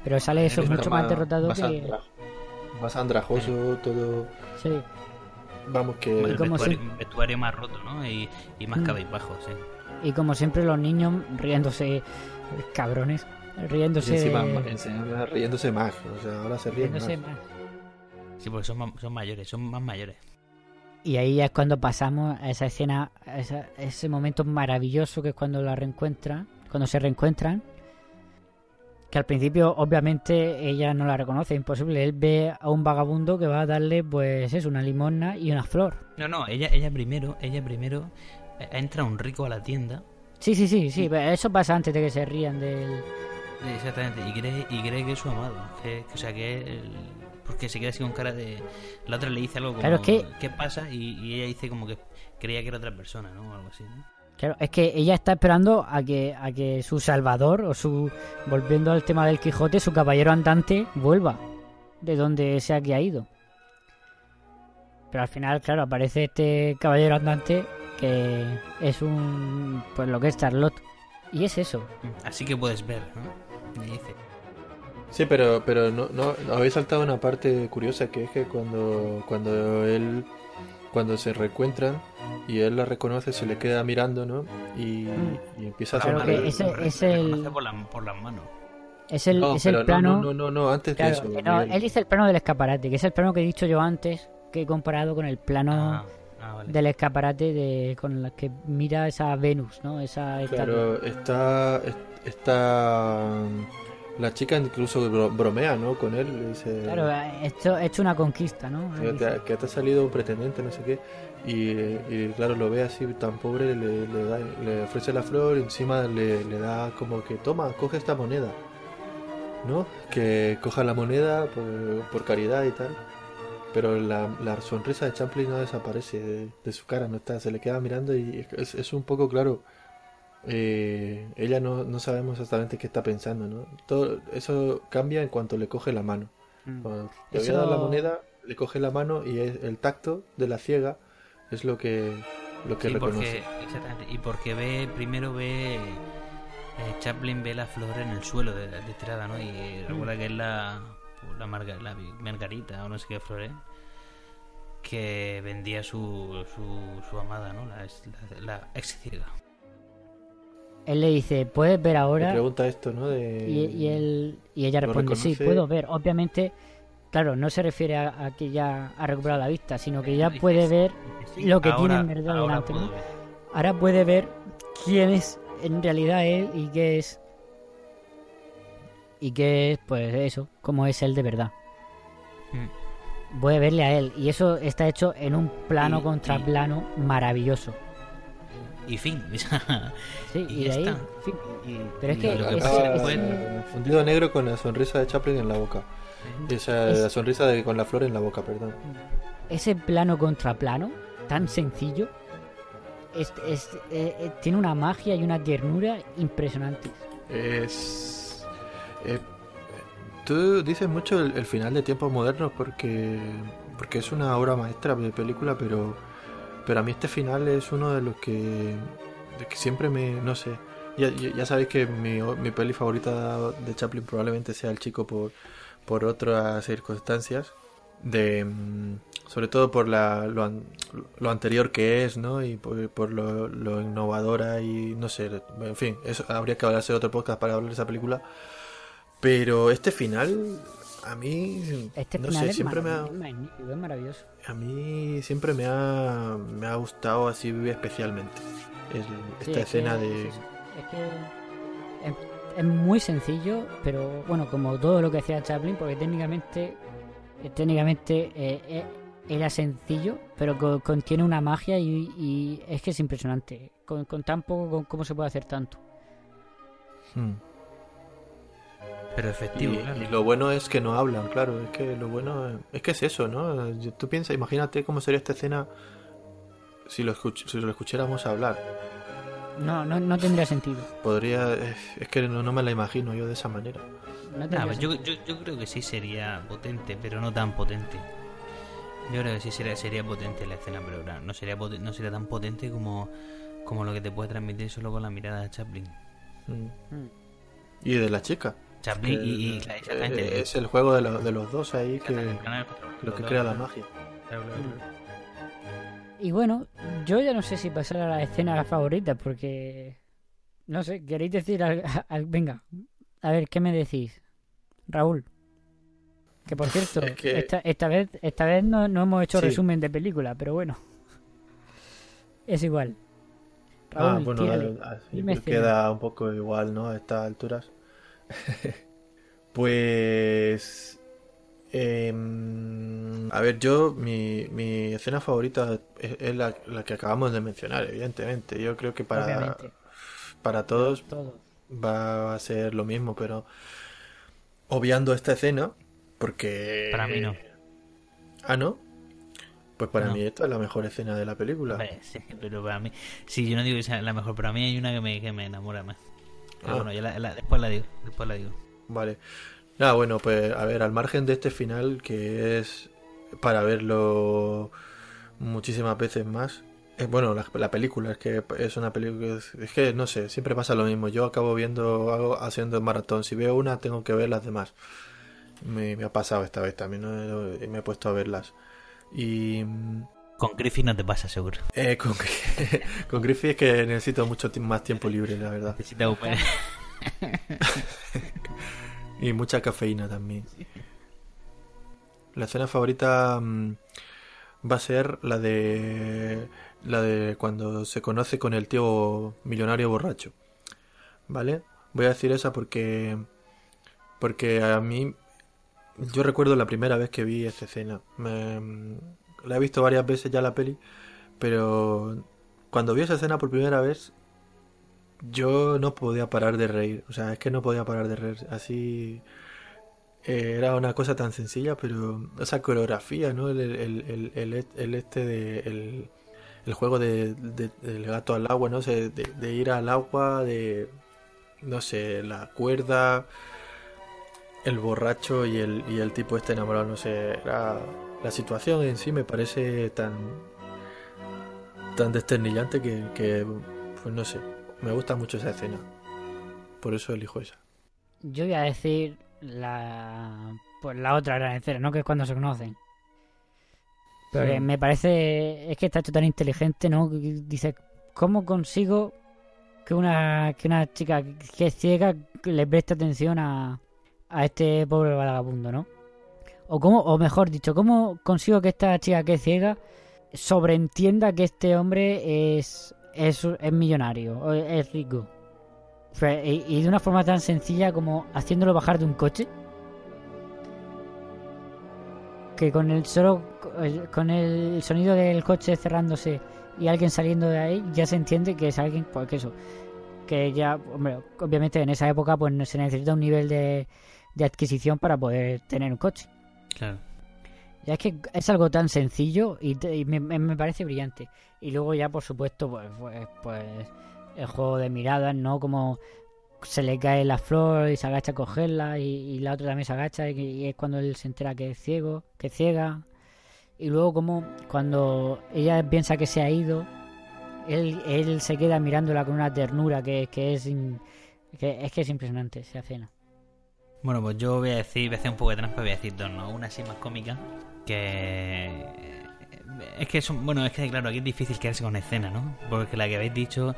Pero sale eso mucho más derrotado más, que... andra- más andrajoso, todo. Sí, Vamos, que. El vestuario, si- vestuario más roto, ¿no? Y, y más Mm. cabizbajo, sí. y como siempre los niños riéndose, cabrones, y riéndose encima, de- encima riéndose más. O sea, ahora se ríen más. riéndose más. Sí, porque son, son mayores, son más mayores. Y ahí ya es cuando pasamos a esa escena, a esa- ese momento maravilloso que es cuando la reencuentran, cuando se reencuentran. Que al principio, obviamente, ella no la reconoce, imposible. Él ve a un vagabundo que va a darle, pues, es una limosna y una flor. No, no, ella, ella primero, ella primero eh, entra un rico a la tienda. Sí, sí, sí, sí, eso pasa antes de que se rían del. Exactamente, y cree, y cree que es su amado. Que, que- o sea, que el- porque se queda así con cara de. La otra le dice algo como. Claro, es que- ¿Qué pasa? Y, y ella dice como que creía que era otra persona, ¿no? O algo así, ¿no? Claro, es que ella está esperando a que, a que su salvador, o su. Volviendo al tema del Quijote, su caballero andante vuelva de donde sea que ha ido. Pero al final, claro, aparece este caballero andante que es un. Pues lo que es Charlotte. Y es eso. Así que puedes ver, ¿no? Le dice. Sí, pero, pero no, no, no habéis saltado una parte curiosa que es que cuando, cuando él, cuando se reencuentran y él la reconoce, se le queda mirando, ¿no? Y, y empieza a Claro sonreír. que ese- es el- Por, la- por las manos. Es el, No, es el no, plano. No, no, no, no, antes Claro, de eso. que no, él dice el plano del escaparate, que es el plano que he dicho yo antes, que he comparado con el plano Ah, ah, vale. del escaparate de con la que mira esa Venus, ¿no? Esa estatua. Claro, está, es- está La chica incluso bro- bromea, ¿no? Con él, le dice... Claro, esto he hecho una conquista, ¿no? que te, que te ha salido un pretendiente, no sé qué. Y, y claro, lo ve así tan pobre, le, le, da- le ofrece la flor y encima le, le da como que, toma, coge esta moneda. ¿No? Que coja la moneda por, por caridad y tal. Pero la, la sonrisa de Chaplin no desaparece de, de su cara, no está, se le queda mirando y es, es un poco claro. Eh, ella no, no sabemos exactamente qué está pensando, ¿no? Todo eso cambia en cuanto le coge la mano. Mm. Cuando le voy a dar la moneda, le coge la mano y es- el tacto de la ciega es lo que lo que Sí, reconoce. porque, exactamente, y porque ve, primero ve, eh, Chaplin ve la flor en el suelo de, de tirada, ¿no? Y recuerda que es la, pues, la, marga- la margarita o no sé qué flor es, que vendía su, su, su amada, ¿no? La, la ex ciega. Él le dice, ¿puedes ver Le ahora? pregunta esto, ¿no? De, Y, y él, y ella ¿Lo responde, sí, reconoce? puedo ver. Obviamente, claro, no se refiere a, a que ya ha recuperado la vista, sino que ya puede ver Sí, lo que ahora- tiene en verdad ahora delante. Ahora puede ver quién es en realidad él y qué es. Y qué es, pues eso, cómo es él de verdad. Mm. Puede verle a él. Y eso está hecho en un plano Y- contra y- plano maravilloso. Y fin. Sí, Y y, de ya ahí. está. en fin, Y- Pero es que lo que pasa- fundido negro con la sonrisa de Chaplin en la boca. Esa, Es- la sonrisa de, con la flor en la boca, perdón. ese plano contra plano, tan sencillo, es, es- eh, eh, tiene una magia y una ternura impresionantes. Es. eh, tú dices mucho el, el final de Tiempos Modernos porque. Porque es una obra maestra de película, pero. Pero a mí este final es uno de los que. De que siempre me. No sé. Ya, ya, sabéis que mi, mi peli favorita de Chaplin probablemente sea El Chico por, por otras circunstancias. De. mm, Sobre todo por la, lo, an- lo anterior que es, ¿no? Y por, por lo, lo innovadora y no sé. En fin, eso habría que hablarse de otro podcast para hablar de esa película. Pero este final. A mí. Este no final sé, es, siempre me ha, es maravilloso. A mí siempre me ha, me ha gustado así especialmente el- Sí, esta es que- escena es de... Es que es, es muy sencillo, pero bueno, como todo lo que hacía Chaplin, porque técnicamente, eh, técnicamente eh, eh, era sencillo, pero co- contiene una magia y, y es que es impresionante. Con, con tan poco, con- ¿cómo se puede hacer tanto? Hmm. Pero Y, efectivo, claro. y lo bueno es que no hablan, claro, es que lo bueno es que es eso, ¿no? Tú piensas, imagínate cómo sería esta escena si lo, escuch- si lo escucháramos hablar. No, no, no tendría sentido. Podría, es, es que no, no me la imagino yo de esa manera. No Nah, tendría pues yo, yo, yo creo que sí sería potente, pero no tan potente. Yo creo que sí sería, sería potente la escena, pero claro, no sería, no sería tan potente como, como lo que te puede transmitir solo con la mirada de Chaplin. Mm. Mm. Y de la chica. Chaplin y, y claro, eh, exactamente. es el juego de, lo- de los dos ahí que Exactamente, lo que crea la magia. Claro. Y bueno, yo ya no sé si pasar a la escena favorita, porque. No sé, ¿queréis decir al- al- Venga, a ver, ¿qué me decís? Raúl. Que por cierto, Es que- esta, esta vez esta vez no, no hemos hecho Sí. resumen de película, pero bueno. Es igual. Raúl, Ah, bueno, a- a- queda un poco igual, ¿no? A estas alturas. pues... em, a ver, yo, mi, mi escena favorita es, es la, la que acabamos de mencionar, evidentemente. Yo creo que para, Obviamente. para todos Todo. va a ser lo mismo, pero obviando esta escena, porque... Para mí no. Ah, ¿no? Pues para No. mí esta es la mejor escena de la película. Sí, pero para mí, sí, yo no digo que sea la mejor, pero a mí hay una que me, que me enamora más. Pero Ah. bueno, ya la- la- después la digo, después la digo. Vale. Nada, bueno, pues a ver, al margen de este final, que es para verlo muchísimas veces más. eh, bueno, la, la película, es que es una película. Es, es que no sé, siempre pasa lo mismo. Yo acabo viendo algo, haciendo maratón. Si veo una, tengo que ver las demás. Me, me ha pasado esta vez también, ¿no? me he puesto a verlas. Y. mm, Con Griffith no te pasa, seguro. eh, con, con Griffith es que necesito mucho más tiempo libre, la verdad. Necesita un- Y mucha cafeína también. La escena favorita mm, va a ser la de la de cuando se conoce con el tío millonario borracho. ¿Vale? Voy a decir esa porque Porque a mí, yo recuerdo la primera vez que vi esta escena. Me- la he visto varias veces ya la peli, pero cuando vi esa escena por primera vez, yo no podía parar de reír. O sea, es que no podía parar de reír. Así eh, era una cosa tan sencilla, pero esa coreografía, ¿no? El, el, el, este de el juego de, de- del gato al agua, ¿no? sé de, de ir al agua, de no sé, la cuerda, el borracho y el, y el tipo este enamorado, no sé, era, la situación en sí me parece tan tan desternillante que, que, pues no sé, me gusta mucho esa escena. Por eso elijo esa. Yo voy a decir la, pues la otra gran escena, ¿no? Que es cuando se conocen. Pero Sí. me parece, es que está hecho tan inteligente, ¿no? Dice, ¿cómo consigo que una, que una chica que es ciega le preste atención a, a este pobre vagabundo, ¿no? O cómo, o mejor dicho, ¿cómo consigo que esta chica que es ciega sobreentienda que este hombre es, es, es millonario, es rico? Y de una forma tan sencilla como haciéndolo bajar de un coche. Que con el solo con el sonido del coche cerrándose y alguien saliendo de ahí ya se entiende que es alguien pues que eso que ya hombre obviamente en esa época pues se necesita un nivel de, de adquisición para poder tener un coche Ya es que es algo tan sencillo y, te- me, parece brillante. Y luego ya, por supuesto, pues, pues, pues el juego de miradas, ¿no? Como se le cae la flor y se agacha a cogerla y, y la otra también se agacha y, es cuando él se entera que es ciego, que ciega. Y luego como cuando ella piensa que se ha ido, él, él se queda mirándola con una ternura que, que es que es que es impresionante esa escena. Bueno, pues yo voy a decir, voy a hacer un poco de trampa, voy a decir dos, ¿no? Una así más cómica, que... Es que son, bueno, es que claro, aquí es difícil quedarse con escena, ¿no? Porque la que habéis dicho,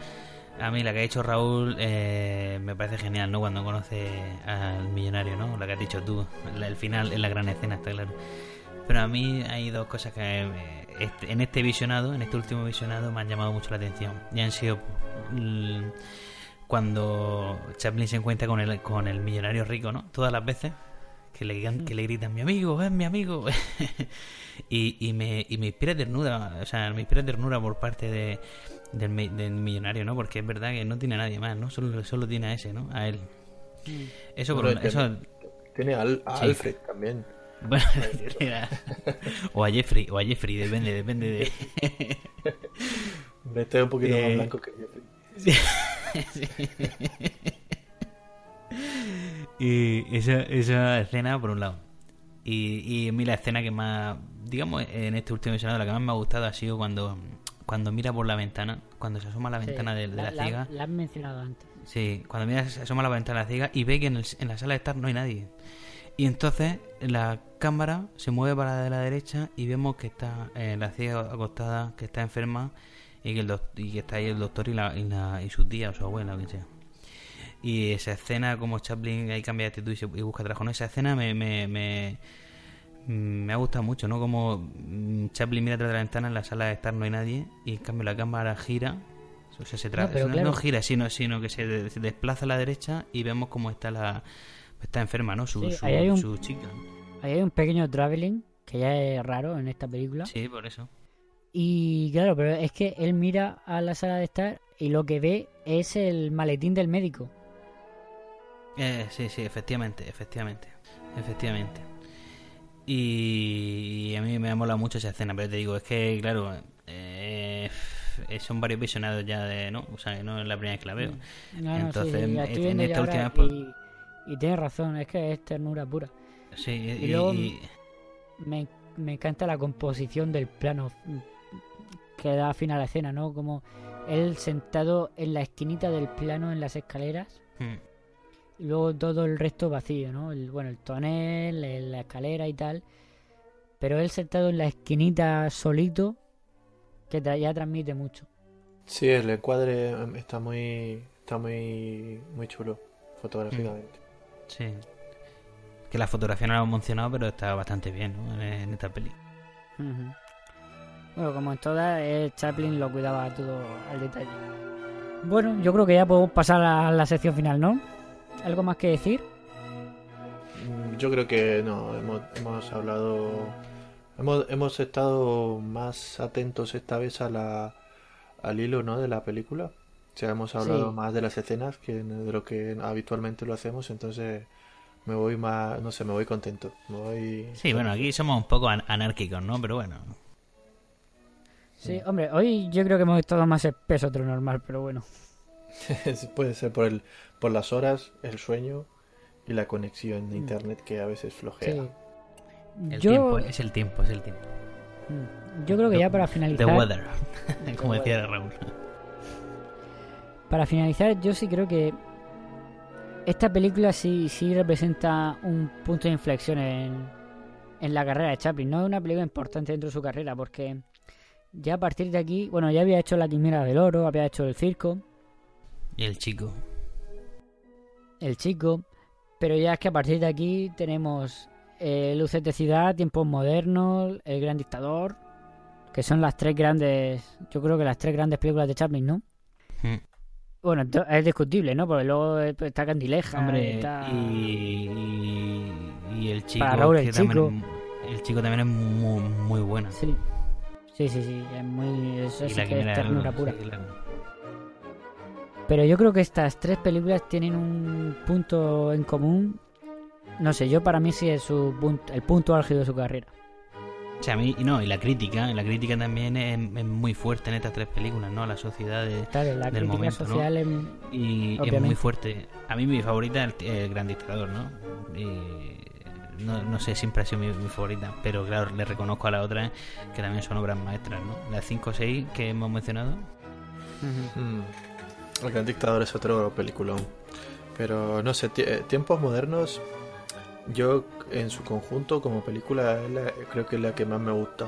a mí la que ha dicho Raúl eh, me parece genial, ¿no? Cuando conoce al millonario, ¿no? La que has dicho tú, el final es la gran escena, está claro. Pero a mí hay dos cosas que eh, este- en este visionado, en este último visionado, me han llamado mucho la atención. Y han sido mm, cuando Chaplin se encuentra con el, con el millonario rico, ¿no? Todas las veces que le, que le gritan, mi amigo, es mi amigo. y, y, me, y me inspira ternura, o sea, me inspira ternura por parte de, del, mi- del millonario, ¿no? Porque es verdad que no tiene a nadie más, ¿no? Solo, solo tiene a ese, ¿no? A él. Eso por Bueno, un- eso, Tiene al- a Sí. Alfred también. bueno, o a Jeffrey, o a Jeffrey, depende, depende de. Este es un poquito Eh, más blanco que Jeffrey. y esa, esa escena por un lado. Y, y a mí la escena que más, digamos, en este último episodio, la que más me ha gustado ha sido cuando, cuando mira por la ventana, cuando se asoma a la ventana de, de la, ciega. La, has mencionado antes. Sí, cuando mira, se asoma a la ventana de la ciega y ve que en, el- en la sala de estar no hay nadie. Y entonces la cámara se mueve para la de la derecha y vemos que está eh, la ciega acostada, que está enferma y que, el y que está ahí el doctor y, la, y, la- y su tía o su abuela o quien sea. Y esa escena, como Chaplin ahí cambia de actitud y, se- y busca trabajo, ¿no? Esa escena me, me, me, me ha gustado mucho, ¿no? Como mm, Chaplin mira atrás de la ventana, en la sala de estar no hay nadie y en cambio la cámara gira. O sea, se No, pero no, claro. no gira, sino, sino que se, de- se desplaza a la derecha y vemos cómo está la está enferma, ¿no? Su, Sí, su, ahí hay un- su chica. Ahí hay un pequeño traveling que ya es raro en esta película. Sí, por eso. Y claro, pero es que él mira a la sala de estar y lo que ve es el maletín del médico. Eh, sí, sí, efectivamente, efectivamente, efectivamente. Y, y a mí me ha molado mucho esa escena, pero te digo, es que, claro, eh, eh, son varios visionados ya de, ¿no? O sea, que no es la primera vez que la veo. No, no, sí, Entonces, en- esta última y, y tienes razón, es que es ternura pura. Sí, Y y, luego me, me encanta la composición del plano que da fin a la escena, ¿no? Como él sentado en la esquinita del plano en las escaleras mm, y luego todo el resto vacío, ¿no? El, bueno, el tonel, el- la escalera y tal. Pero él sentado en la esquinita solito, que tra- ya transmite mucho. Sí, el encuadre em, está muy está muy muy chulo fotográficamente. sí. Que la fotografía no la hemos mencionado, pero está bastante bien, ¿no? En, en esta peli. Bueno, como en todas, Chaplin lo cuidaba todo al detalle. Bueno, yo creo que ya podemos pasar a la sección final, ¿no? ¿Algo más que decir? yo creo que no, hemos, hemos hablado, hemos, hemos estado más atentos esta vez a la, al hilo, ¿no? De la película. O sea, hemos hablado Sí. más de las escenas que de lo que habitualmente lo hacemos, entonces me voy más, no sé, me voy contento. Me voy... Sí, bueno, aquí somos un poco an- anárquicos, ¿no? Pero bueno. Sí, hombre, hoy yo creo que hemos estado más espeso de lo normal, pero bueno. Puede ser por el, por las horas, el sueño y la conexión de internet que a veces flojea. Sí. El Yo, tiempo, es el tiempo, es el tiempo. mm, yo creo que ya para The finalizar, weather, como decía Raúl. para finalizar, yo sí creo que esta película sí, sí representa un punto de inflexión en, en la carrera de Chaplin. No es una película importante dentro de su carrera, porque ya a partir de aquí, bueno, ya había hecho La Quimera del Oro, había hecho El Circo, Y el chico. El Chico, pero ya es que a partir de aquí tenemos eh, Luces de Ciudad, Tiempos Modernos, El Gran Dictador, que son las tres grandes, yo creo que las tres grandes películas de Chaplin, ¿no? Mm. Bueno, es discutible, ¿no? Porque luego eh, está Candileja, Hombre, está... y, y, y el chico. Para Raúl, el que también chico. es- el chico también es muy, muy buena. Sí. Sí, sí, sí, es muy... Eso sí la que es ternura pura. sí, claro. Pero yo creo que estas tres películas tienen un punto en común. No sé, yo para mí sí es su punto, el punto álgido de su carrera. O sea, a mí, y no, y la crítica, la crítica también es, es muy fuerte en estas tres películas, ¿no? La sociedad de, Claro, la del momento, ¿no? social es- y es muy fuerte. A mí mi favorita es el, el Gran Dictador, ¿no? Y no, no sé, siempre ha sido mi, mi favorita, pero claro, le reconozco a la otra que también son obras maestras, ¿no? Las 5 o 6 que hemos mencionado. Mm. El Gran Dictador es otro peliculón. Pero no sé, eh, tiempos modernos, yo en su conjunto como película es la- creo que es la que más me gusta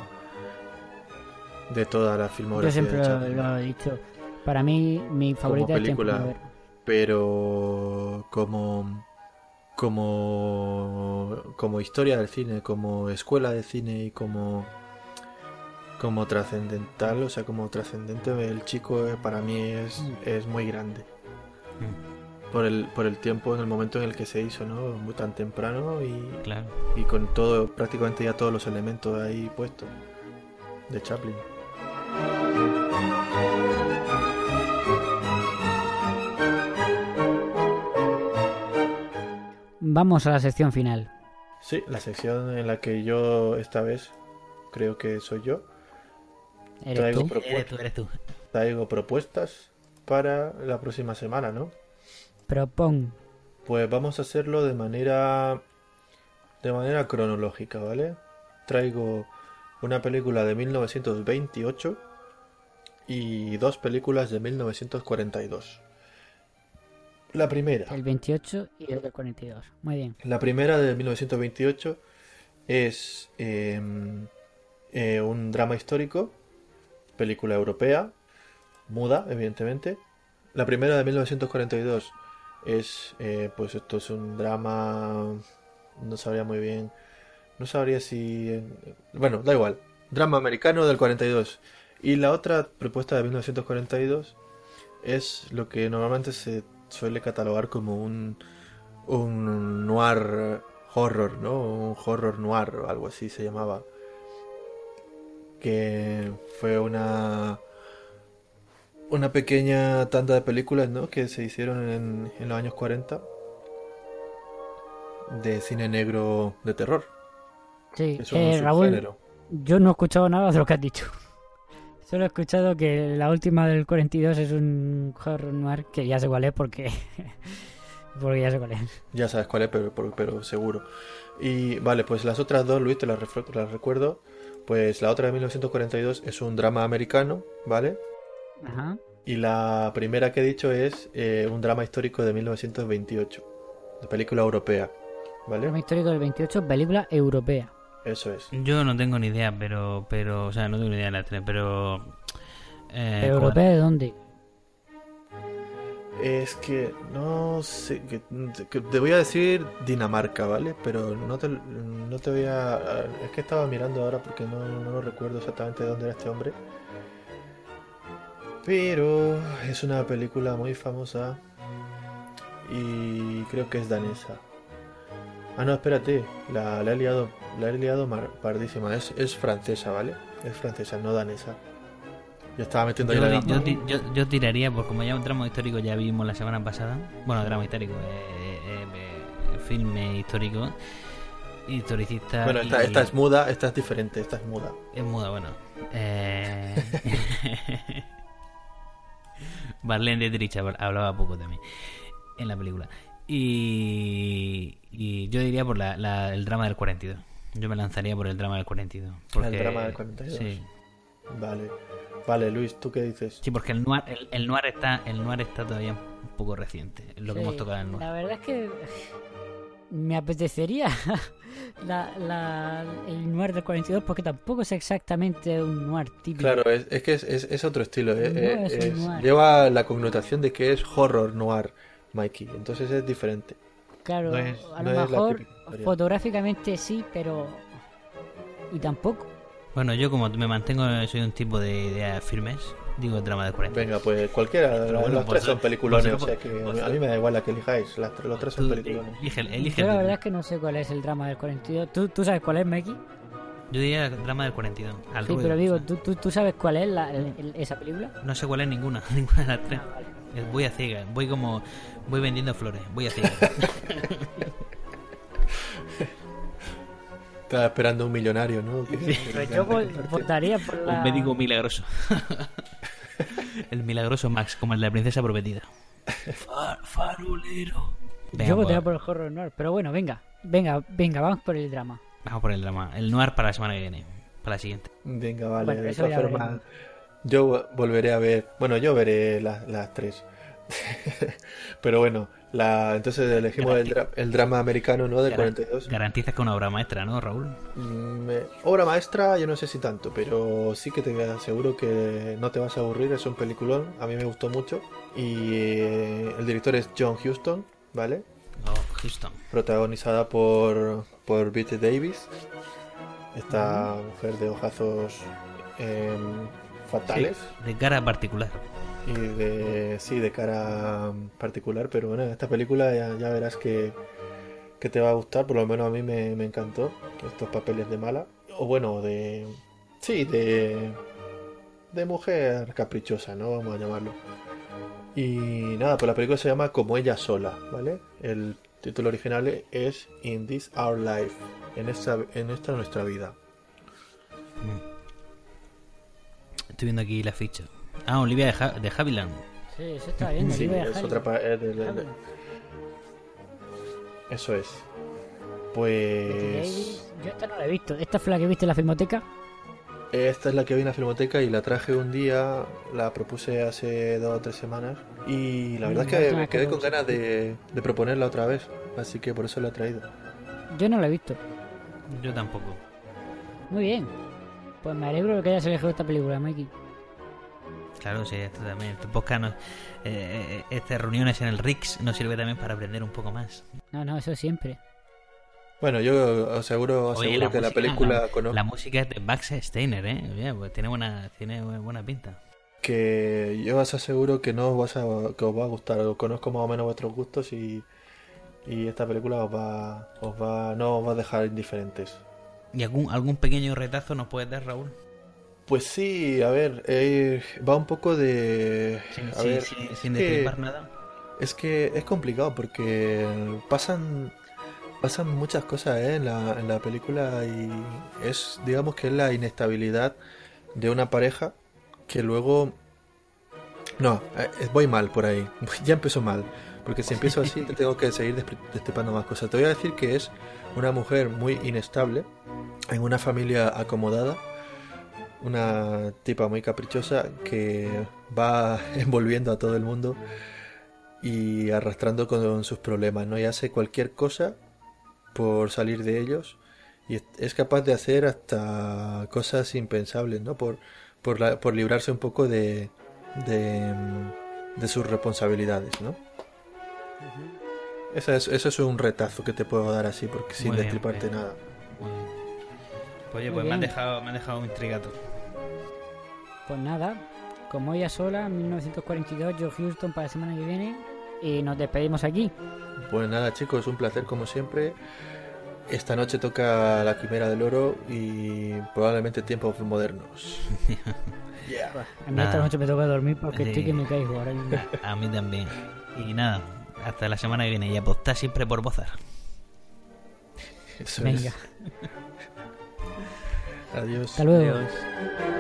de toda la Yo filmografía siempre de lo, Chaplin. lo he dicho. Para mí, mi favorita es Tiempo película. Moderno. pero como como como historia del cine, como escuela de cine y como como trascendental, o sea, como trascendente el chico eh, para mí es, es muy grande. Por el, por el tiempo, en el momento en el que se hizo, ¿no? Muy tan temprano y, Claro. y con todo, prácticamente ya todos los elementos ahí puestos de Chaplin. Vamos a la sección final. Sí, la sección en la que yo esta vez creo que soy yo. ¿Eres Traigo tú? propuestas. Eres tú, eres tú. Traigo propuestas para la próxima semana, ¿no? Propon. Pues vamos a hacerlo de manera de manera cronológica, ¿vale? Traigo una película de 1928 y dos películas de 1942. La primera, El 28 y el del 42. Muy bien. la primera de 1928 es eh, eh, un drama histórico, película europea, muda, evidentemente. La primera de 1942 es, eh, pues esto es un drama, no sabría muy bien, no sabría si, bueno, da igual, drama americano del 42. Y la otra propuesta de 1942 es lo que normalmente se suele catalogar como un, un noir horror, ¿no? Un horror noir o algo así se llamaba. Que fue una una pequeña tanda de películas, ¿no? Que se hicieron en, en los años 40 de cine negro de terror. Sí, Es un eh, Raúl, yo no he escuchado nada de lo que has dicho. Solo he escuchado que la última del 42 es un horror noir que ya sé cuál es porque... porque ya sé cuál es. Ya sabes cuál es, pero, pero, pero seguro. Y vale, pues las otras dos, Luis, te las, te las recuerdo. Pues la otra de 1942 es un drama americano, ¿vale? Ajá. Y la primera que he dicho es eh, un drama histórico de 1928, de película europea, ¿vale? Drama histórico del 28, película europea. Eso es. Yo no tengo ni idea, pero, pero, o sea, no tengo ni idea de las tres, pero... eh, ¿Pero cuad- europea de dónde? Es que no sé, que, que te voy a decir Dinamarca, ¿vale? Pero no te, no te voy a... Es que estaba mirando ahora porque no, no lo recuerdo exactamente de dónde era este hombre. Pero es una película muy famosa y creo que es danesa. Ah, no, espérate. La, la he liado, la he liado mar- pardísima. Es, es francesa, ¿vale? Es francesa, no danesa. Yo estaba metiendo ahí Yo, la di- yo, yo- yo tiraría, pues como ya un drama histórico ya vimos la semana pasada. Bueno, drama histórico, eh, eh, eh, filme histórico, historicista. Bueno, esta, y- esta es muda, esta es diferente, esta es muda. Es muda, bueno. Marlene Dietrich hab- hablaba poco también en la película. Y, y yo diría por la, la- el drama del 42. Yo me lanzaría por el drama del 42. Porque, El drama del 42. Sí. Vale. Vale, Luis, ¿tú qué dices? Sí, porque el noir, el, el noir está el noir está todavía un poco reciente. Lo que hemos tocado en el noir. La verdad es que me apetecería la, la- el noir del 42 porque tampoco es exactamente un noir típico. Claro, es, es que es, es- es otro estilo. eh, No eh, es lleva la connotación de que es horror noir, Mikey. Entonces es diferente. Claro, no es- a no lo mejor fotográficamente sí, pero... Y tampoco. Bueno, yo como me mantengo, soy un tipo de ideas firmes. Digo drama del 42. Venga, pues cualquiera, Pero los tres son peliculones, o sea que a mí- me da igual la que elijáis, las- los tres son peliculones. elige, elige Yo la verdad es que no sé cuál es el drama del 42. ¿Tú, tú sabes cuál es, Mikey? Yo diría el drama del 42. Al Sí, pero digo, o sea. ¿tú, tú, tú sabes cuál es la- el- el- esa película? No sé cuál es ninguna, ninguna de las tres. Eh, Voy a ciegas, voy como. Voy vendiendo flores, voy a ciegas. Estaba esperando un millonario, ¿no? Pues yo vo- votaría por la... Un médico milagroso. el milagroso Max, como el de la princesa prometida. Far- farolero. Venga, Yo votaría pues, por el horror noir, pero bueno, venga, venga, venga, vamos por el drama. Vamos por el drama. El noir para la semana que viene. Para la siguiente. Venga, vale. Bueno, eso ya. Yo vo- volveré a ver. Bueno, yo veré las, las tres. Pero bueno, la, entonces elegimos el, dra- el drama americano, ¿no? Del Garan- 42. Garantiza que una obra maestra, ¿no, Raúl? Mm, eh, obra maestra, yo no sé si tanto, pero sí que te aseguro que no te vas a aburrir. Es un peliculón, a mí me gustó mucho. Y eh, el director es John Huston, ¿vale? Oh, Houston. protagonizada por, por Bette Davis, esta mujer de ojazos em, fatales Sí, de cara particular. y de sí de cara particular, pero bueno, esta película ya, ya verás que, que te va a gustar, por lo menos a mí me, me encantó estos papeles de mala, o bueno, de sí, de de mujer caprichosa, ¿no? Vamos a llamarlo. Y nada, pues la película se llama Como ella sola, ¿vale? El título original es In This Our Life, en esta, en esta nuestra vida. Estoy viendo aquí la ficha. Ah, Olivia de, Ja- de Havilland. Sí, eso está bien. Sí, Olivia es otra pa- es de- de- de- Eso es. Pues Davis. Yo esta no la he visto. ¿Esta fue la que viste en la filmoteca? esta es la que vi en la filmoteca y la traje un día, la propuse hace dos o tres semanas y la verdad es Mm, que me que quedé con ganas de, de proponerla otra vez, así que por eso la he traído. Yo no la he visto. Yo tampoco. Muy bien. Pues me alegro de que hayas elegido esta película, Mikey. Claro, sí, esto también. Este podcast, no- eh, eh, estas reuniones en el RIX nos sirve también para aprender un poco más. No, no, eso siempre. Bueno, yo os aseguro, Oye, aseguro que la película la, conozco la música es de Max Steiner, ¿eh? Oye, pues tiene buena, tiene buena pinta. que yo os aseguro que no os, vas a, que os va a gustar. Os conozco más o menos vuestros gustos y, y esta película os va, os va, no os va a dejar indiferentes. ¿Y algún, algún pequeño retazo nos puedes dar, Raúl? Pues sí, a ver, eh, va un poco de... Sin, a ver, sin, destripar nada. Es que es complicado porque pasan pasan muchas cosas ¿eh? en, la, en la película y es digamos que es la inestabilidad de una pareja que luego no eh, voy mal por ahí ya empezó mal porque si empiezo así te tengo que seguir destripando más cosas te voy a decir que es una mujer muy inestable en una familia acomodada una tipa muy caprichosa que va envolviendo a todo el mundo y arrastrando con sus problemas, ¿no? Y hace cualquier cosa por salir de ellos y es- capaz de hacer hasta cosas impensables, ¿no? Por, por, la- por librarse un poco de, de, mm, de sus responsabilidades, ¿no? Esa es, eso es un retazo que te puedo dar así, porque sin destriparte nada. Muy bien. Pues oye, Muy pues me han dejado, me han dejado intrigado. Pues nada, como ella sola, 1942, Joe Houston para la semana que viene. Y nos despedimos aquí. Pues nada, chicos, un placer como siempre. Esta noche toca la Quimera del Oro y probablemente tiempos modernos. A mí esta noche me toca dormir porque estoy que me caigo ahora mismo. A mí también. Y nada, hasta la semana que viene. Y apostar siempre por bozar. Eso Venga. es. Adiós. Hasta luego. Thank